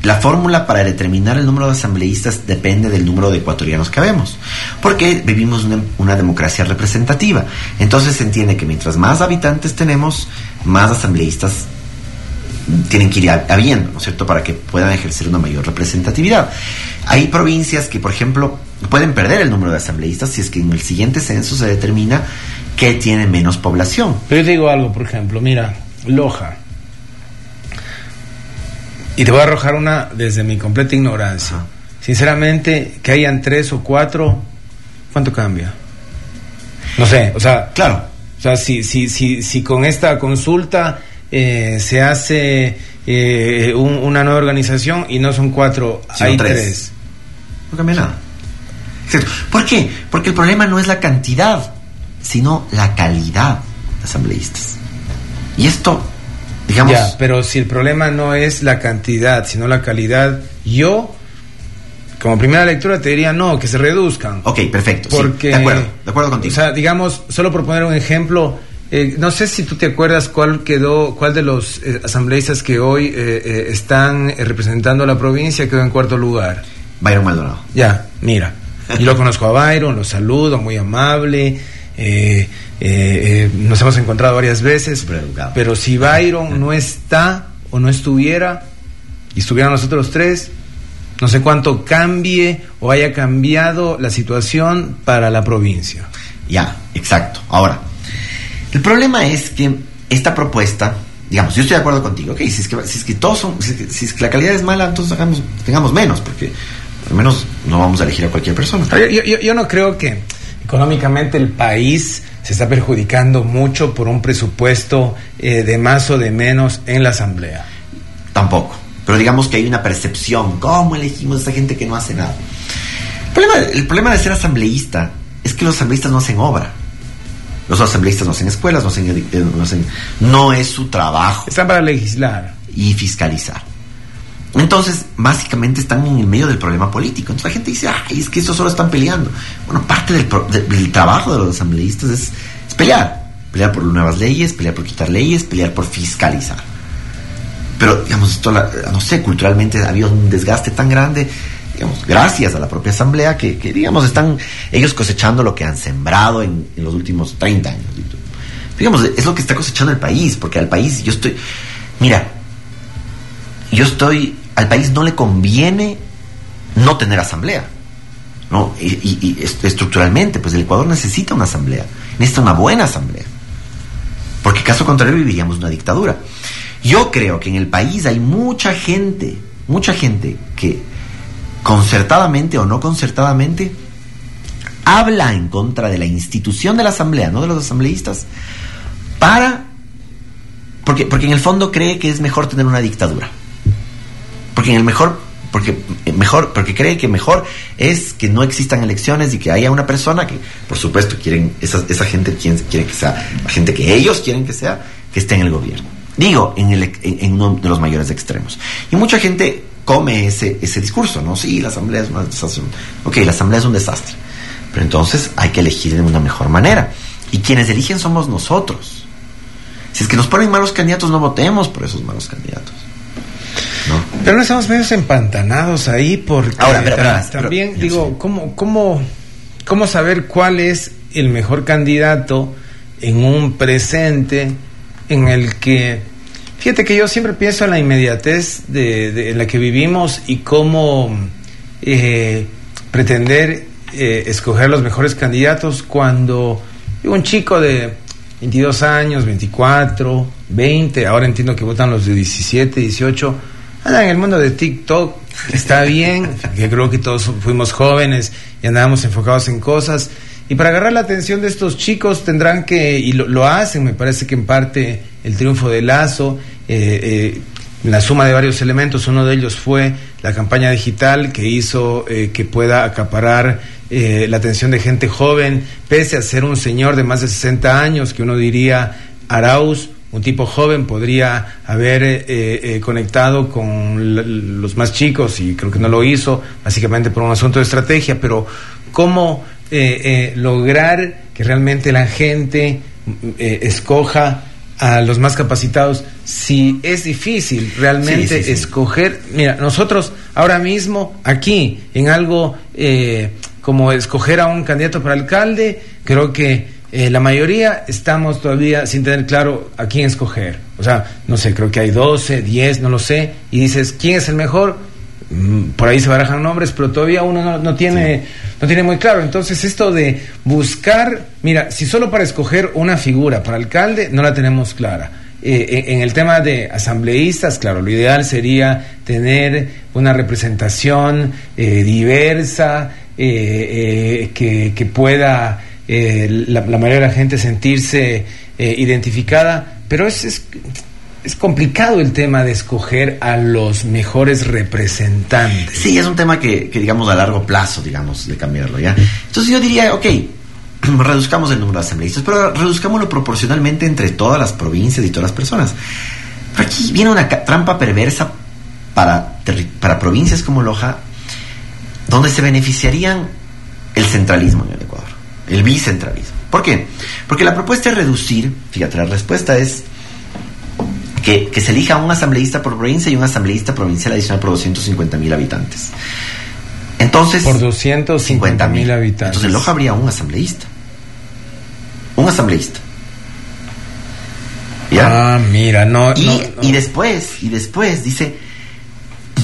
Speaker 2: la fórmula para determinar el número de asambleístas depende del número de ecuatorianos que habemos, porque vivimos una, democracia representativa. Entonces se entiende que mientras más habitantes tenemos, más asambleístas tienen que ir habiendo, ¿no es cierto?, para que puedan ejercer una mayor representatividad. Hay provincias que, por ejemplo, pueden perder el número de asambleístas si es que en el siguiente censo se determina que tiene menos población.
Speaker 1: Pero yo digo algo, por ejemplo, mira, Loja. Y te voy a arrojar una desde mi completa ignorancia. Sinceramente, que hayan tres o cuatro, ¿cuánto cambia? No sé, o sea, claro. O sea, si, si, si, si con esta consulta eh, se hace eh, una nueva organización y no son cuatro, hay tres.
Speaker 2: No cambia nada. ¿Por qué? Porque el problema no es la cantidad, sino la calidad de asambleístas. Y esto, digamos... Ya,
Speaker 1: pero si el problema no es la cantidad, sino la calidad, yo como primera lectura te diría no, que se reduzcan.
Speaker 2: Ok, perfecto. Porque, de acuerdo, de acuerdo contigo.
Speaker 1: O sea, digamos, solo por poner un ejemplo, eh, no sé si tú te acuerdas cuál quedó, cuál de los eh, asambleístas que hoy eh, están representando a la provincia quedó en cuarto lugar.
Speaker 2: Byron Maldonado.
Speaker 1: Ya, mira. Yo lo conozco a Byron, lo saludo, muy amable. Nos hemos encontrado varias veces. Pero si Byron no está o no estuviera, y estuvieran nosotros tres, no sé cuánto cambie o haya cambiado la situación para la provincia.
Speaker 2: Ya, exacto. Ahora, el problema es que esta propuesta, digamos, yo estoy de acuerdo contigo, ok, si es que, si es que todos son, si es, que, la calidad es mala, entonces hagamos, tengamos menos, porque al menos no vamos a elegir a cualquier persona.
Speaker 1: Yo, no creo que económicamente el país se está perjudicando mucho por un presupuesto eh, de más o de menos en la asamblea.
Speaker 2: Tampoco, pero digamos que hay una percepción, ¿cómo elegimos a esta gente que no hace nada? El problema, el problema de ser asambleísta es que los asambleístas no hacen obra. Los asambleístas no hacen escuelas, no hacen, eh, no hacen, no es su trabajo.
Speaker 1: Están para legislar.
Speaker 2: Y fiscalizar. Entonces, básicamente están en el medio del problema político. Entonces la gente dice, ay, es que estos solo están peleando. Bueno, parte del, trabajo de los asambleístas es, pelear. Pelear por nuevas leyes, pelear por quitar leyes, pelear por fiscalizar. Pero, digamos, esto, no sé, culturalmente ha habido un desgaste tan grande digamos, gracias a la propia asamblea que, digamos, están ellos cosechando lo que han sembrado en, los últimos 30 años. Digamos, es lo que está cosechando el país, porque al país yo estoy, mira, yo estoy, al país no le conviene no tener asamblea, ¿no? Y, estructuralmente, pues el Ecuador necesita una asamblea, necesita una buena asamblea, porque caso contrario viviríamos una dictadura. Yo creo que en el país hay mucha gente, mucha gente que concertadamente o no concertadamente, habla en contra de la institución de la asamblea, no de los asambleístas, para... Porque, porque en el fondo cree que es mejor tener una dictadura. Porque en el mejor porque mejor porque cree que mejor es que no existan elecciones y que haya una persona que por supuesto quieren esa, esa gente quiere, quiere que sea la gente que ellos quieren que sea que esté en el gobierno digo en, el, en uno de los mayores extremos y mucha gente come ese, ese discurso, ¿no? Sí, la asamblea es un. Ok, la asamblea es un desastre. Pero entonces hay que elegir de una mejor manera. Y quienes eligen somos nosotros. Si es que nos ponen malos candidatos, no votemos por esos malos candidatos.
Speaker 1: Pero no estamos medio empantanados ahí porque
Speaker 2: Ahora, pero, pero,
Speaker 1: ta-
Speaker 2: pero,
Speaker 1: también digo. ¿cómo, cómo, ¿cómo saber cuál es el mejor candidato en un presente en el que, fíjate que yo siempre pienso en la inmediatez de, de- en la que vivimos y cómo eh, pretender eh, escoger los mejores candidatos cuando digo, un chico de 22 años, 24, 20, ahora entiendo que votan los de 17, 18, anda en el mundo de TikTok, está bien, que creo que todos fuimos jóvenes y andábamos enfocados en cosas. Y para agarrar la atención de estos chicos tendrán que, y lo, hacen, me parece que en parte el triunfo de Lazo, eh, eh, la suma de varios elementos, uno de ellos fue la campaña digital que hizo eh, que pueda acaparar eh, la atención de gente joven, pese a ser un señor de más de 60 años, que uno diría Arauz, un tipo joven podría haber eh, eh, conectado con los más chicos y creo que no lo hizo, básicamente por un asunto de estrategia, pero cómo eh, eh, lograr que realmente la gente eh, escoja a los más capacitados si es difícil realmente
Speaker 2: Sí, sí, sí.
Speaker 1: escoger mira nosotros ahora mismo aquí en algo eh, como escoger a un candidato para alcalde creo que eh, la mayoría estamos todavía sin tener claro a quién escoger o sea no sé creo que hay 12 10 no lo sé y dices quién es el mejor Mm, por ahí se barajan nombres, pero todavía uno no, no tiene no tiene muy claro. Entonces esto de buscar, mira, si solo para escoger una figura para alcalde no la tenemos clara. Eh, en, en el tema de asambleístas, claro, lo ideal sería tener una representación eh, diversa eh, eh, que, que pueda eh, la, mayoría de la gente sentirse eh, identificada, pero es, es complicado el tema de escoger a los mejores representantes.
Speaker 2: Sí, es un tema que, digamos, a largo plazo, digamos, de cambiarlo, ¿ya? Entonces yo diría, ok, reduzcamos el número de asambleístas, pero reduzcámoslo proporcionalmente entre todas las provincias y todas las personas. Pero aquí viene una trampa perversa para, para provincias como Loja, donde se beneficiarían el centralismo en el Ecuador, el bicentralismo. ¿Por qué? Porque la propuesta es reducir, fíjate, la respuesta es que, que se elija un asambleísta por provincia y un asambleísta provincial adicional por 250 mil habitantes. Entonces,
Speaker 1: Por 250 mil habitantes.
Speaker 2: Entonces en Loja habría un asambleísta. Un asambleísta. ¿Ya?
Speaker 1: Ah, mira, no.
Speaker 2: y,
Speaker 1: no, no.
Speaker 2: y después, y después dice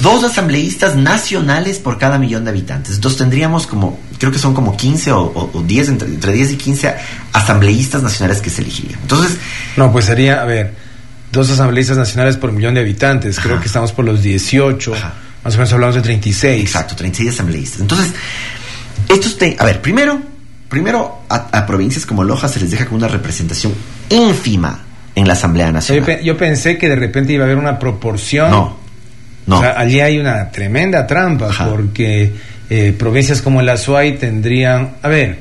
Speaker 2: dos asambleístas nacionales por cada millón de habitantes. Entonces tendríamos como, creo que son como 15 o, o- o 10, entre, entre 10 y 15 asambleístas nacionales que se elegirían. Entonces,
Speaker 1: No, pues sería, a ver, dos asambleístas nacionales por millón de habitantes. Creo
Speaker 2: Ajá.
Speaker 1: que estamos por los 18.
Speaker 2: Ajá.
Speaker 1: Más o menos hablamos de 36.
Speaker 2: Exacto, 36 asambleístas. Entonces, estos te, a ver, primero, primero a, a provincias como Loja se les deja con una representación ínfima en la Asamblea
Speaker 1: yo,
Speaker 2: Nacional.
Speaker 1: pe- yo pensé que de repente iba a haber una proporción.
Speaker 2: No, no.
Speaker 1: O sea, allí hay una tremenda trampa
Speaker 2: Ajá.
Speaker 1: porque eh, provincias como la Azuay tendrían, a ver,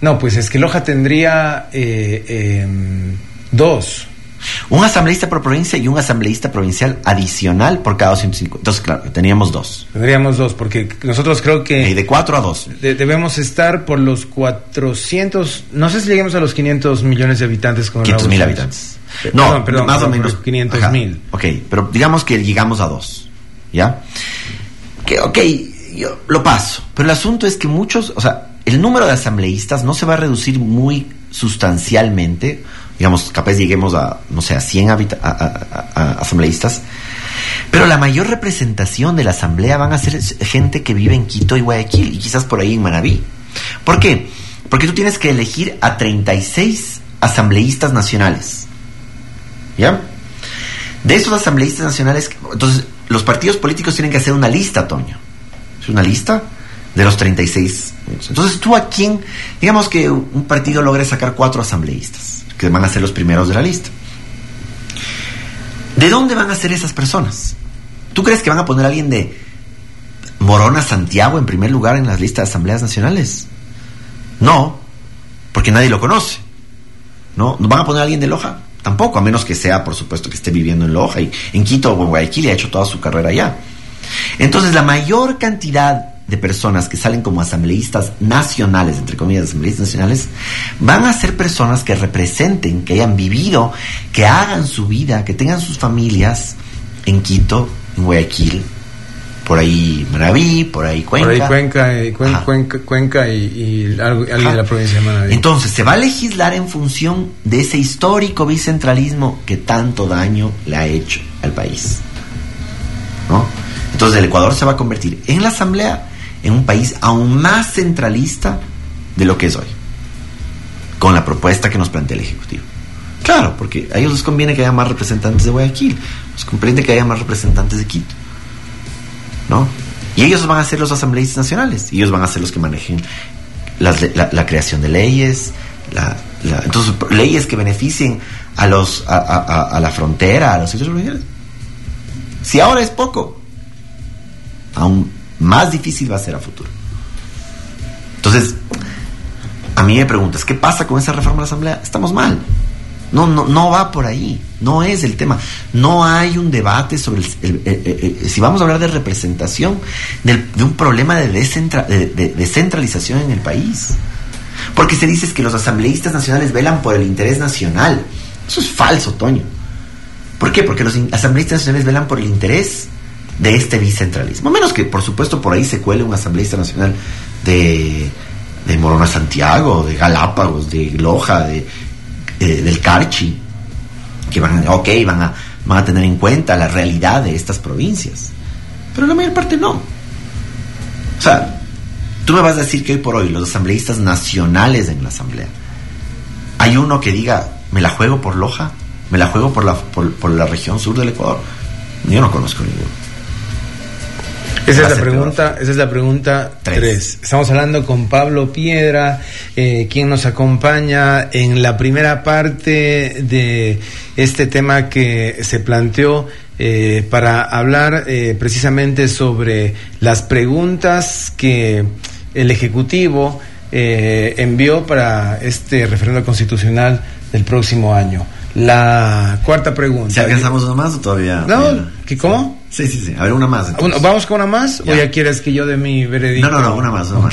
Speaker 1: no, pues es que Loja tendría eh, em, dos.
Speaker 2: Un asambleísta por provincia y un asambleísta provincial adicional por cada 250. Entonces, claro, teníamos dos.
Speaker 1: Tendríamos dos porque nosotros creo
Speaker 2: Y
Speaker 1: que
Speaker 2: de cuatro a dos.
Speaker 1: de- debemos estar por los 400, no sé si lleguemos a los 500 millones de habitantes con el
Speaker 2: 500 mil habitantes. No,
Speaker 1: perdón, perdón,
Speaker 2: más o menos.
Speaker 1: por 500
Speaker 2: Ajá.
Speaker 1: mil.
Speaker 2: Ok, pero digamos que llegamos a dos. ¿Ya? Que, ok, yo lo paso. Pero el asunto es que muchos, o sea, el número de asambleístas no se va a reducir muy sustancialmente. Digamos, capaz lleguemos a, no sé, a 100 habita- a- a- a- a asambleístas. Pero la mayor representación de la asamblea van a ser gente que vive en Quito y Guayaquil y quizás por ahí en Manabí. ¿Por qué? Porque tú tienes que elegir a 36 asambleístas nacionales. ¿Ya? De esos asambleístas nacionales, entonces los partidos políticos tienen que hacer una lista, Toño. Es una lista de los 36. Entonces tú a quién, digamos que un partido logre sacar cuatro asambleístas, que van a ser los primeros de la lista. ¿De dónde van a ser esas personas? ¿Tú crees que van a poner a alguien de Morona Santiago en primer lugar en las listas de asambleas nacionales? No, porque nadie lo conoce. ¿No? ¿No van a poner a alguien de Loja? Tampoco, a menos que sea, por supuesto, que esté viviendo en Loja y en Quito o en Guayaquil y ha hecho toda su carrera allá. Entonces, la mayor cantidad de personas que salen como asambleístas nacionales, entre comillas, asambleístas nacionales, van a ser personas que representen, que hayan vivido, que hagan su vida, que tengan sus familias en Quito, en Guayaquil, por ahí Maraví, por ahí Cuenca.
Speaker 1: Por ahí Cuenca, y, Cuenca, Cuenca, Cuenca y, y algo, de la provincia de Maraví.
Speaker 2: Entonces, se va a legislar en función de ese histórico bicentralismo que tanto daño le ha hecho al país. ¿No? Entonces, el Ecuador se va a convertir en la Asamblea en un país aún más centralista de lo que es hoy, con la propuesta que nos plantea el Ejecutivo. Claro, porque a ellos les conviene que haya más representantes de Guayaquil, les conviene que haya más representantes de Quito. ¿No? Y ellos van a ser los asambleístas nacionales, y ellos van a ser los que manejen la, creación de leyes, entonces leyes que beneficien a los a, la frontera, a los sitios. Si ahora es poco, aún más difícil va a ser a futuro. Entonces, a mí me preguntas, ¿qué pasa con esa reforma de la Asamblea? Estamos mal. No, no, no va por ahí. No es el tema. No hay un debate sobre el, si vamos a hablar de representación de un problema de, de, descentralización en el país. Porque se dice que los asambleístas nacionales velan por el interés nacional. Eso es falso, Toño. ¿Por qué? Porque los asambleístas nacionales velan por el interés de este bicentralismo. Menos que, por supuesto, por ahí se cuele un asambleísta nacional de, de Morona Santiago, de Galápagos, de Loja, de, eh, del Carchi, que van, ok, van a, van a tener en cuenta la realidad de estas provincias. Pero la mayor parte no. O sea, tú me vas a decir que hoy por hoy los asambleístas nacionales en la asamblea, hay uno que diga, me la juego por Loja, me la juego por la, por, por la región sur del Ecuador. Yo no conozco ninguno.
Speaker 1: Esa es, la pregunta, esa es la pregunta 3. Estamos hablando con Pablo Piedra, eh, quien nos acompaña en la primera parte de este tema que se planteó eh, para hablar eh, precisamente sobre las preguntas que el Ejecutivo envió para este referendo constitucional del próximo año. La cuarta pregunta.
Speaker 2: ¿Si alcanzamos una más o todavía?
Speaker 1: No, ¿qué, ¿cómo?
Speaker 2: Sí, sí, sí. A ver, una más.
Speaker 1: ¿Vamos con una más? ¿O ya quieres que yo dé mi veredicto?
Speaker 2: No, no, no, una más. Una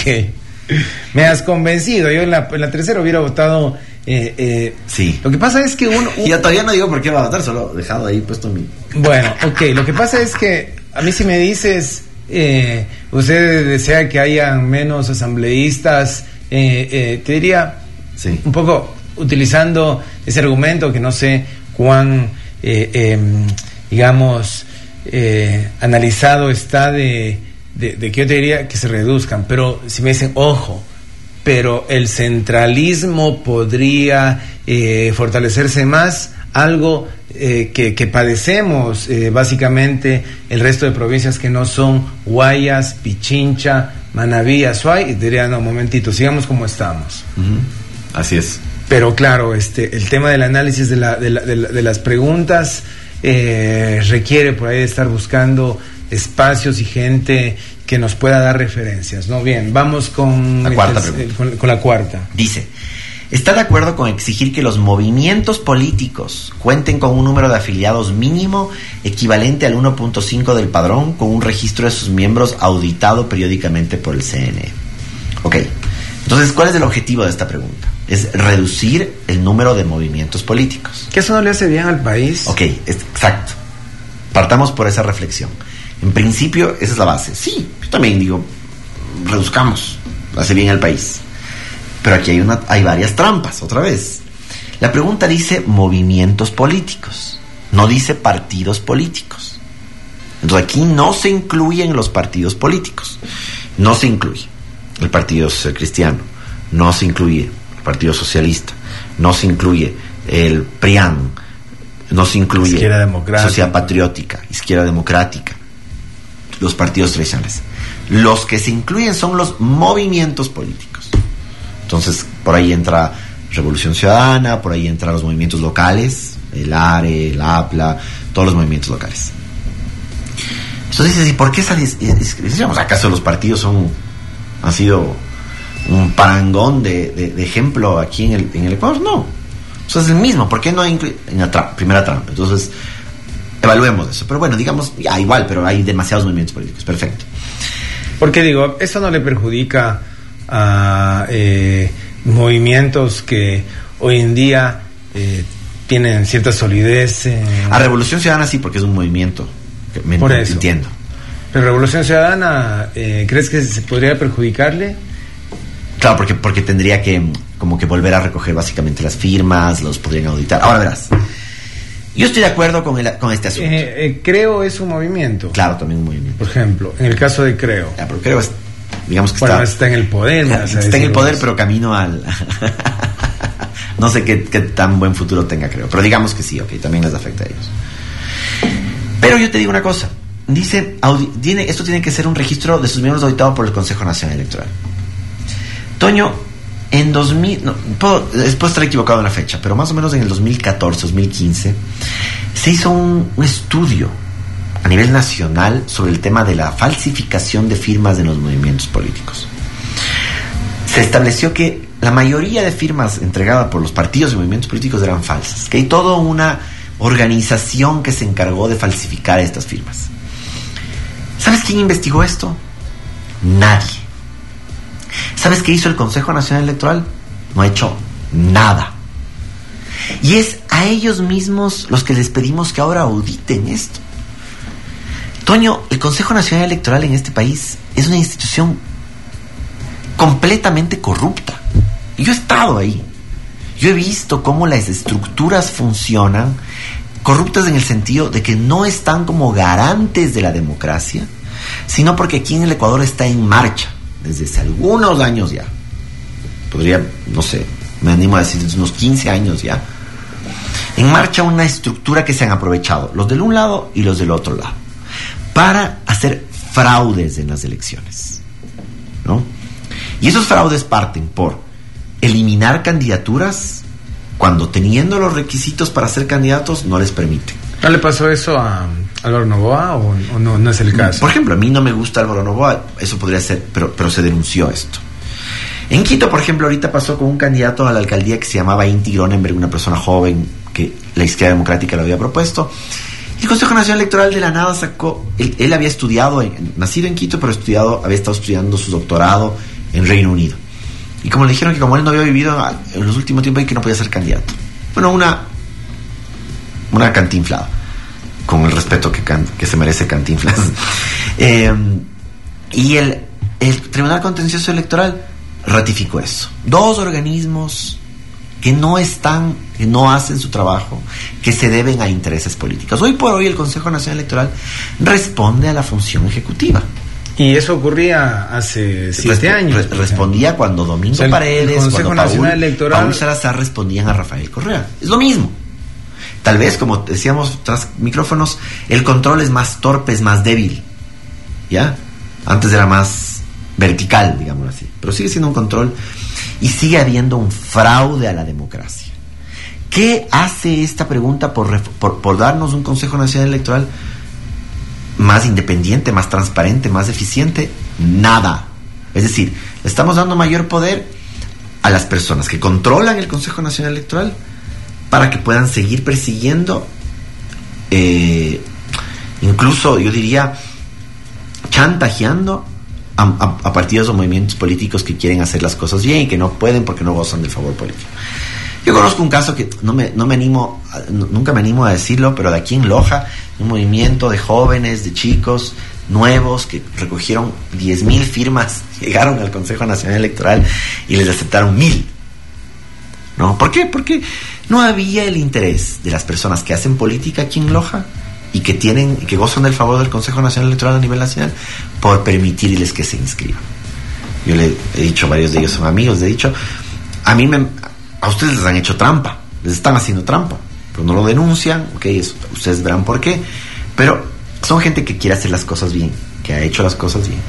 Speaker 1: Me has convencido. Yo en la, en la tercera hubiera votado. Eh, eh,
Speaker 2: sí.
Speaker 1: Lo que pasa es que uno.
Speaker 2: Y todavía no digo por qué va a votar, solo dejado ahí puesto mi.
Speaker 1: Bueno, ok. Lo que pasa es que a mí si me dices. Eh, usted desea que haya menos asambleístas. Eh, te diría.
Speaker 2: Sí.
Speaker 1: Un poco utilizando ese argumento que no sé cuán, eh, em, digamos, eh, analizado está de, de, que yo te diría que se reduzcan, pero si me dicen, ojo, pero el centralismo podría eh, fortalecerse más, algo que, que, padecemos básicamente el resto de provincias que no son Guayas, Pichincha, Manaví, Azuay, y diría, no, momentito, sigamos como estamos.
Speaker 2: Así es.
Speaker 1: Pero claro, este, el tema del análisis de, la, de, la, de, las preguntas eh, requiere por ahí de estar buscando espacios y gente que nos pueda dar referencias. ¿no? Bien, vamos con
Speaker 2: la cuarta.
Speaker 1: con, la cuarta.
Speaker 2: Dice, ¿está de acuerdo con exigir que los movimientos políticos cuenten con un número de afiliados mínimo equivalente al 1.5 del padrón con un registro de sus miembros auditado periódicamente por el CNE? Ok, entonces, ¿cuál es el objetivo de esta pregunta? Es reducir el número de movimientos políticos.
Speaker 1: ¿Que eso no le hace bien al país?
Speaker 2: Ok, exacto. Partamos por esa reflexión. En principio, esa es la base. Sí, yo también digo, reduzcamos, hace bien al país. Pero aquí hay, una, hay varias trampas, otra vez. La pregunta dice movimientos políticos, no dice partidos políticos. Entonces aquí no se incluyen los partidos políticos. No se incluye el Partido Cristiano, no se incluye Partido Socialista, no se incluye el PRIAN, no se incluye Sociedad Patriótica, Izquierda Democrática, los partidos tradicionales. Los que se incluyen son los movimientos políticos. Entonces, por ahí entra Revolución Ciudadana, por ahí entran los movimientos locales, el ARE, el APLA, todos los movimientos locales. Entonces, ¿y por qué esa discriminación? ¿Acaso los partidos son, han sido un parangón de, ejemplo aquí en el, en el Ecuador, no. Eso es el mismo, ¿por qué no incluye en la primera trampa? Entonces, evaluemos eso. Pero bueno, digamos, ya igual, pero hay demasiados movimientos políticos, perfecto.
Speaker 1: Porque digo, eso no le perjudica a eh, movimientos que hoy en día eh, tienen cierta solidez.
Speaker 2: A Revolución Ciudadana sí, porque es un movimiento.
Speaker 1: Me Por eso. Entiendo. Pero Revolución Ciudadana, eh, ¿crees que se podría perjudicarle?
Speaker 2: Claro, porque, porque tendría que como que volver a recoger básicamente las firmas, los podrían auditar. Ahora verás. Yo estoy de acuerdo con, el, con este asunto.
Speaker 1: Eh, creo es un movimiento.
Speaker 2: Claro, también un movimiento.
Speaker 1: Por ejemplo, en el caso de Creo.
Speaker 2: Ya, pero Creo es, digamos que
Speaker 1: está, está en el poder.
Speaker 2: Está en el poder, pero camino al... no sé qué, qué, tan buen futuro tenga Creo, pero digamos que sí, ok, también les afecta a ellos. Pero yo te digo una cosa. Dice, tiene, esto tiene que ser un registro de sus miembros auditado por el Consejo Nacional Electoral. Toño, en 2000, no, puedo, estar equivocado en la fecha, pero más o menos en el 2014, 2015, se hizo un, estudio a nivel nacional sobre el tema de la falsificación de firmas en los movimientos políticos. Se estableció que la mayoría de firmas entregadas por los partidos y movimientos políticos eran falsas, que hay toda una organización que se encargó de falsificar estas firmas. ¿Sabes quién investigó esto? Nadie. ¿Sabes qué hizo el Consejo Nacional Electoral? No ha hecho nada. Y es a ellos mismos los que les pedimos que ahora auditen esto. Toño, el Consejo Nacional Electoral en este país es una institución completamente corrupta. Yo he estado ahí. Yo he visto cómo las estructuras funcionan, corruptas en el sentido de que no están como garantes de la democracia, sino porque aquí en el Ecuador está en marcha desde hace algunos años ya, podría, no sé, me animo a decir desde unos 15 años ya, en marcha una estructura que se han aprovechado, los del un lado y los del otro lado, para hacer fraudes en las elecciones. ¿no? Y esos fraudes parten por eliminar candidaturas cuando teniendo los requisitos para ser candidatos no les permiten.
Speaker 1: ¿No le pasó eso a Álvaro Novoa o, no, es el caso?
Speaker 2: Por ejemplo, a mí no me gusta Álvaro Novoa, eso podría ser, pero, pero se denunció esto. En Quito, por ejemplo, ahorita pasó con un candidato a la alcaldía que se llamaba Inti Gronenberg, una persona joven que la izquierda democrática le había propuesto. El Consejo Nacional Electoral de la nada sacó, él, había estudiado, nacido en Quito, pero estudiado, había estado estudiando su doctorado en Reino Unido. Y como le dijeron que como él no había vivido en los últimos tiempos y que no podía ser candidato. Bueno, una una cantinflada, con el respeto que, que se merece Cantinflas. Eh, y el, el Tribunal Contencioso Electoral ratificó eso. Dos organismos que no están, que no hacen su trabajo, que se deben a intereses políticos. Hoy por hoy el Consejo Nacional Electoral responde a la función ejecutiva.
Speaker 1: Y eso ocurría hace siete años.
Speaker 2: respondía cuando Domingo Paredes, cuando Nacional Electoral... Paul Salazar respondían a Rafael Correa. Es lo mismo. Tal vez, como decíamos tras micrófonos, el control es más torpe, es más débil. ¿Ya? Antes era más vertical, digamos así. Pero sigue siendo un control y sigue habiendo un fraude a la democracia. ¿Qué hace esta pregunta por, por, darnos un Consejo Nacional Electoral más independiente, más transparente, más eficiente? Nada. Es decir, estamos dando mayor poder a las personas que controlan el Consejo Nacional Electoral para que puedan seguir persiguiendo, eh, incluso yo diría, chantajeando a, partidos o movimientos políticos que quieren hacer las cosas bien y que no pueden porque no gozan del favor político. Yo conozco un caso que no me, no me animo, nunca me animo a decirlo, pero de aquí en Loja, un movimiento de jóvenes, de chicos nuevos que recogieron 10.000 firmas, llegaron al Consejo Nacional Electoral y les aceptaron mil. ¿No? ¿Por qué? Porque no había el interés de las personas que hacen política aquí en Loja y que tienen que gozan del favor del Consejo Nacional Electoral a nivel nacional por permitirles que se inscriban. Yo le he dicho, varios de ellos son amigos, le he dicho, a mí me, a ustedes les han hecho trampa, les están haciendo trampa, pero no lo denuncian, ok, ustedes verán por qué, pero son gente que quiere hacer las cosas bien, que ha hecho las cosas bien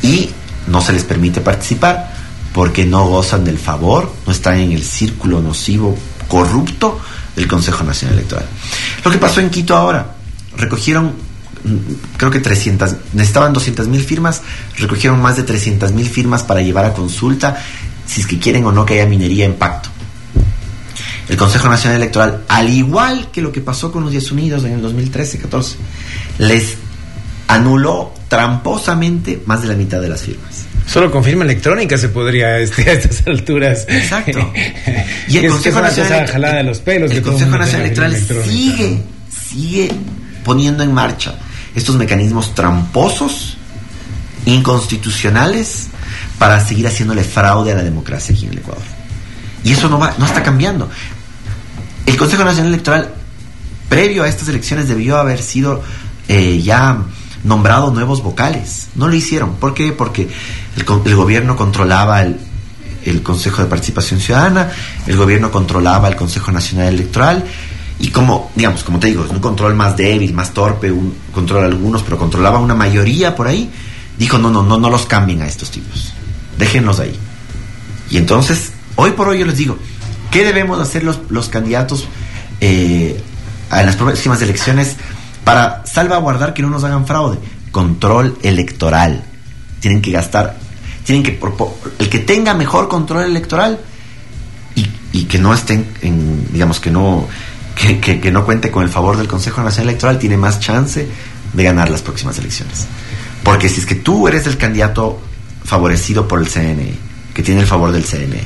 Speaker 2: y no se les permite participar porque no gozan del favor, no están en el círculo nocivo corrupto del Consejo Nacional Electoral. Lo que pasó en Quito ahora, recogieron mm, creo que 300, necesitaban 200 mil firmas, recogieron más de 300 mil firmas para llevar a consulta si es que quieren o no que haya minería en pacto. El Consejo Nacional Electoral, al igual que lo que pasó con los Días Unidos en el 2013-14, les anuló tramposamente más de la mitad de las firmas.
Speaker 1: Solo con firma electrónica se podría este, a estas alturas.
Speaker 2: Exacto. y el Consejo Nacional,
Speaker 1: de los pelos
Speaker 2: el Consejo Nacional Electoral sigue, sigue poniendo en marcha estos mecanismos tramposos, inconstitucionales, para seguir haciéndole fraude a la democracia aquí en el Ecuador. Y eso no va, no está cambiando. El Consejo Nacional Electoral, previo a estas elecciones, debió haber sido eh, ya nombrado nuevos vocales. No lo hicieron. ¿Por qué? Porque el, gobierno controlaba el, el, Consejo de Participación Ciudadana, el gobierno controlaba el Consejo Nacional Electoral. Y como, digamos, como te digo, un control más débil, más torpe, un control algunos, pero controlaba una mayoría por ahí. Dijo, no, no, no, no los cambien a estos tipos. Déjenlos ahí. Y entonces, hoy por hoy yo les digo, ¿qué debemos hacer los, los candidatos eh, a las próximas elecciones? Para salvaguardar que no nos hagan fraude. Control electoral. Tienen que gastar, tienen que, el que tenga mejor control electoral y, que no estén, en, digamos, que no, que, no cuente con el favor del Consejo Nacional Electoral, tiene más chance de ganar las próximas elecciones. Porque si es que tú eres el candidato favorecido por el CNE, que tiene el favor del CNE,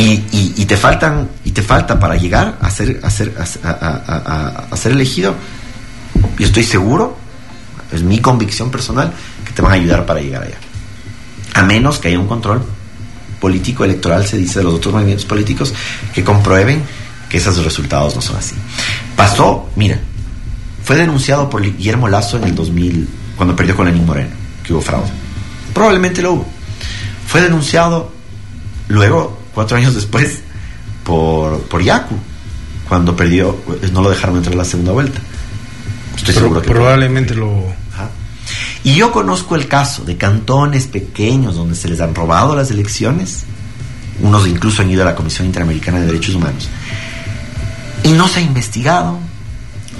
Speaker 2: y, te faltan y te falta para llegar a ser a ser a, ser elegido. Yo estoy seguro es mi convicción personal que te van a ayudar para llegar allá. A menos que haya un control político electoral se dice de los otros movimientos políticos que comprueben que esos resultados no son así. Pasó mira fue denunciado por Guillermo Lazo en el 2000 cuando perdió con Lenín Moreno que hubo fraude. Probablemente lo hubo. Fue denunciado luego cuatro años después por, por Yaku, cuando perdió, no lo dejaron entrar a la segunda vuelta.
Speaker 1: Estoy seguro que probablemente lo...
Speaker 2: Y yo conozco el caso de cantones pequeños donde se les han robado las elecciones, unos incluso han ido a la Comisión Interamericana de Derechos Humanos, y no se ha investigado,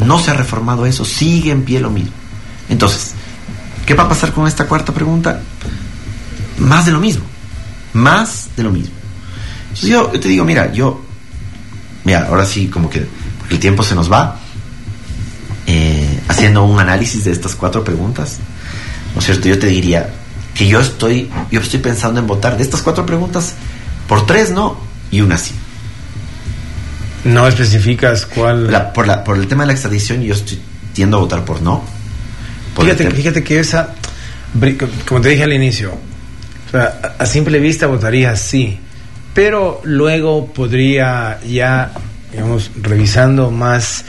Speaker 2: no se ha reformado eso, sigue en pie lo mismo. Entonces, ¿qué va a pasar con esta cuarta pregunta? Más de lo mismo, más de lo mismo yo, te digo, mira, yo, mira, ahora sí, como que el tiempo se nos va, eh, haciendo un análisis de estas cuatro preguntas, ¿no es cierto? Yo te diría que yo estoy, yo estoy pensando en votar de estas cuatro preguntas por tres no y una sí.
Speaker 1: No especificas cuál.
Speaker 2: por, la, por el tema de la extradición, yo estoy tiendo a votar por no.
Speaker 1: fíjate, fíjate que esa, como te dije al inicio, a simple vista votaría sí pero luego podría ya, digamos, revisando más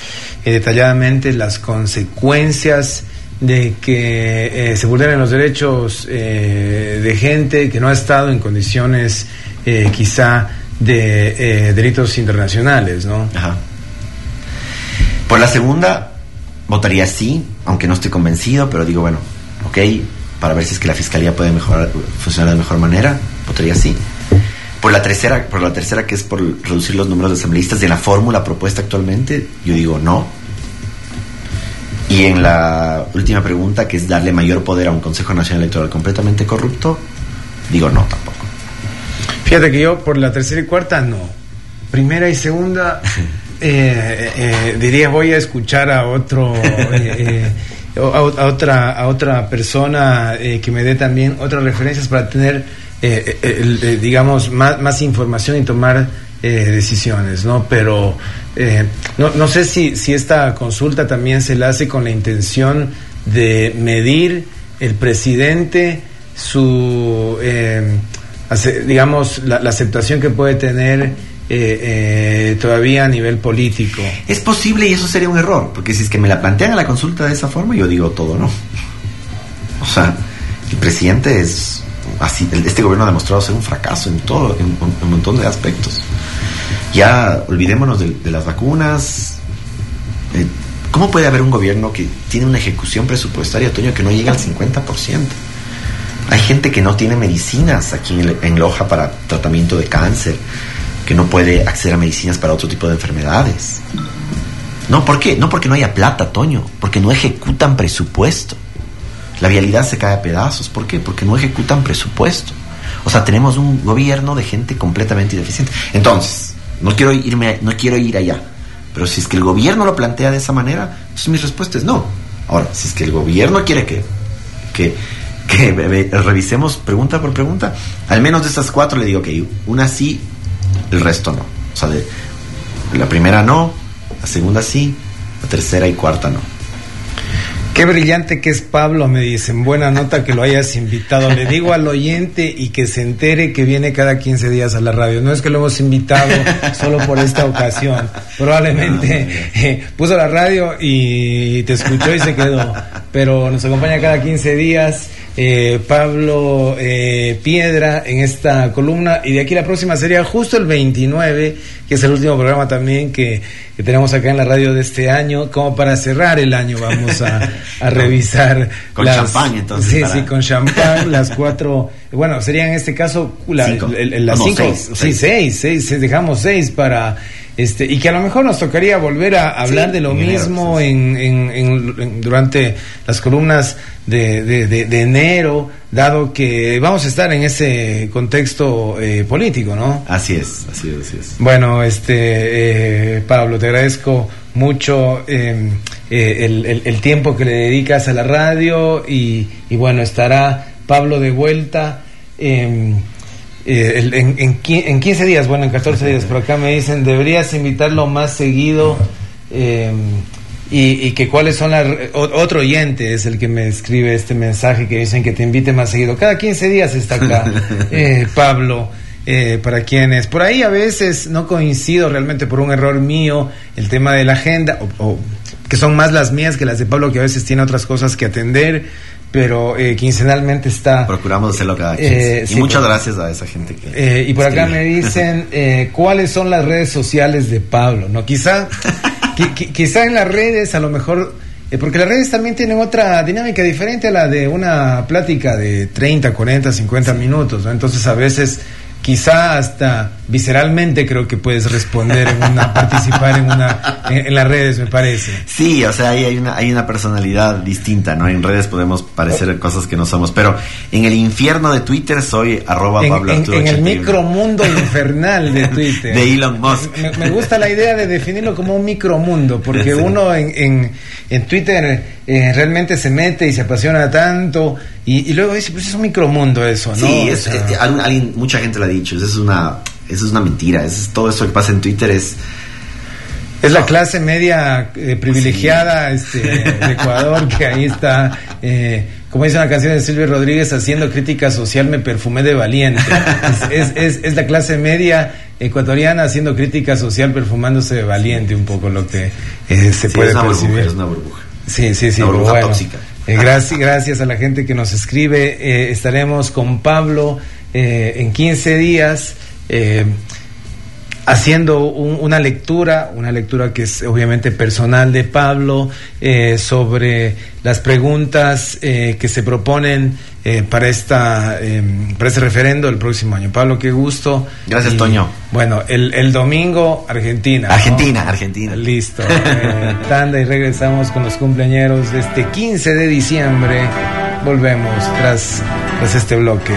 Speaker 1: eh, detalladamente las consecuencias de que eh, se vulneren los derechos eh, de gente que no ha estado en condiciones quizá de delitos internacionales, ¿no? Ajá.
Speaker 2: Por la segunda, votaría sí, aunque no estoy convencido, pero digo, bueno, ok, para ver si es que la fiscalía puede mejorar, funcionar de mejor manera, votaría sí. Por la tercera, por la tercera que es por reducir los números de asambleístas de la fórmula propuesta actualmente, yo digo no. Y en la última pregunta, que es darle mayor poder a un Consejo Nacional Electoral completamente corrupto, digo no tampoco.
Speaker 1: Fíjate que yo por la tercera y cuarta no. Primera y segunda eh, eh, diría voy a escuchar a otro eh, a, otra a otra persona que me dé también otras referencias para tener eh, eh, eh, digamos, más, más, información y tomar decisiones, ¿no? Pero no, no, sé si, si esta consulta también se la hace con la intención de medir el presidente su, digamos, la, aceptación que puede tener todavía a nivel político.
Speaker 2: Es posible y eso sería un error, porque si es que me la plantean a la consulta de esa forma, yo digo todo, ¿no? O sea, el presidente es así, este gobierno ha demostrado ser un fracaso en todo, en, un montón de aspectos. Ya olvidémonos de, las vacunas. Eh, ¿Cómo puede haber un gobierno que tiene una ejecución presupuestaria, Toño, que no llega al 50%? Hay gente que no tiene medicinas aquí en, en Loja para tratamiento de cáncer, que no puede acceder a medicinas para otro tipo de enfermedades. No, ¿por qué? No porque no haya plata, Toño, porque no ejecutan presupuesto. La vialidad se cae a pedazos. ¿Por qué? Porque no ejecutan presupuesto. O sea, tenemos un gobierno de gente completamente ineficiente. Entonces, no quiero irme, no quiero ir allá. Pero si es que el gobierno lo plantea de esa manera, entonces mi respuesta es no. Ahora, si es que el gobierno quiere que, que, que revisemos pregunta por pregunta, al menos de estas cuatro le digo que una sí, el resto no. O sea, la primera no, la segunda sí, la tercera y cuarta no.
Speaker 1: Qué brillante que es Pablo, me dicen. Buena nota que lo hayas invitado. Le digo al oyente y que se entere que viene cada 15 días a la radio. No es que lo hemos invitado solo por esta ocasión. Probablemente eh, puso la radio y te escuchó y se quedó. Pero nos acompaña cada 15 días eh, Pablo eh, Piedra en esta columna y de aquí la próxima sería justo el 29, que es el último programa también que, tenemos acá en la radio de este año, como para cerrar el año vamos a, revisar.
Speaker 2: con champán entonces.
Speaker 1: Sí, sí, con champán, las cuatro, bueno, sería en este caso la,
Speaker 2: cinco.
Speaker 1: las cinco, sí, seis, seis, dejamos seis para este, y que a lo mejor nos tocaría volver a hablar de lo mismo en, durante las columnas de, enero, dado que vamos a estar en ese contexto eh, político, ¿no?
Speaker 2: Así es, así es, así es.
Speaker 1: Bueno, este, eh, Pablo, te agradezco mucho em, eh, el, tiempo que le dedicas a la radio y, y bueno, estará Pablo de vuelta. Em, eh, en, en, 15 días, bueno, en 14 días, pero acá me dicen, deberías invitarlo más seguido. Eh, y, que cuáles son las... Otro oyente es el que me escribe este mensaje que dicen que te invite más seguido. Cada 15 días está acá, eh, Pablo. para quienes por ahí a veces no coincido realmente por un error mío el tema de la agenda o, que son más las mías que las de Pablo que a veces tiene otras cosas que atender pero eh, quincenalmente está...
Speaker 2: Procuramos hacerlo cada
Speaker 1: eh,
Speaker 2: y muchas gracias a esa gente que...
Speaker 1: Eh, y por acá me dicen eh, cuáles son las redes sociales de Pablo, ¿no? Quizá, quizá en las redes a lo mejor... porque las redes también tienen otra dinámica diferente a la de una plática de 30, 40, 50 minutos, ¿no? Entonces a veces quizá hasta visceralmente creo que puedes responder en una participar en una en, las redes me parece.
Speaker 2: Sí o sea ahí hay una hay una personalidad distinta no en redes podemos parecer cosas que no somos pero en el infierno de Twitter soy arroba
Speaker 1: en, Pablo en, en el micromundo infernal de Twitter.
Speaker 2: De Elon Musk.
Speaker 1: Me, gusta la idea de definirlo como un micromundo porque uno en, en, Twitter eh, realmente se mete y se apasiona tanto y, luego dice pues es un micromundo eso no
Speaker 2: sí es, eh, alguien mucha gente lo ha dicho es una eso es una mentira. es, todo eso que pasa en Twitter es...
Speaker 1: Es la clase media eh, privilegiada este, de Ecuador que ahí está, eh, como dice una canción de Silvio Rodríguez, haciendo crítica social, me perfumé de valiente. Es, es, es, la clase media ecuatoriana haciendo crítica social, perfumándose de valiente, un poco lo que eh, se puede
Speaker 2: es una
Speaker 1: percibir.
Speaker 2: Burbuja, es una burbuja.
Speaker 1: Sí, sí, sí.
Speaker 2: Una burbuja tóxica.
Speaker 1: gracias, gracias a la gente que nos escribe. estaremos con Pablo en 15 días eh, haciendo una lectura, una lectura que es obviamente personal de Pablo, eh, sobre las preguntas eh, que se proponen eh, para, esta, para este referendo el próximo año. Pablo, qué gusto.
Speaker 2: Gracias, Toño.
Speaker 1: Bueno, el, el domingo, Argentina.
Speaker 2: Argentina, Argentina.
Speaker 1: Listo. tanda y regresamos con los cumpleaños de este 15 de diciembre. Volvemos tras, tras este bloque.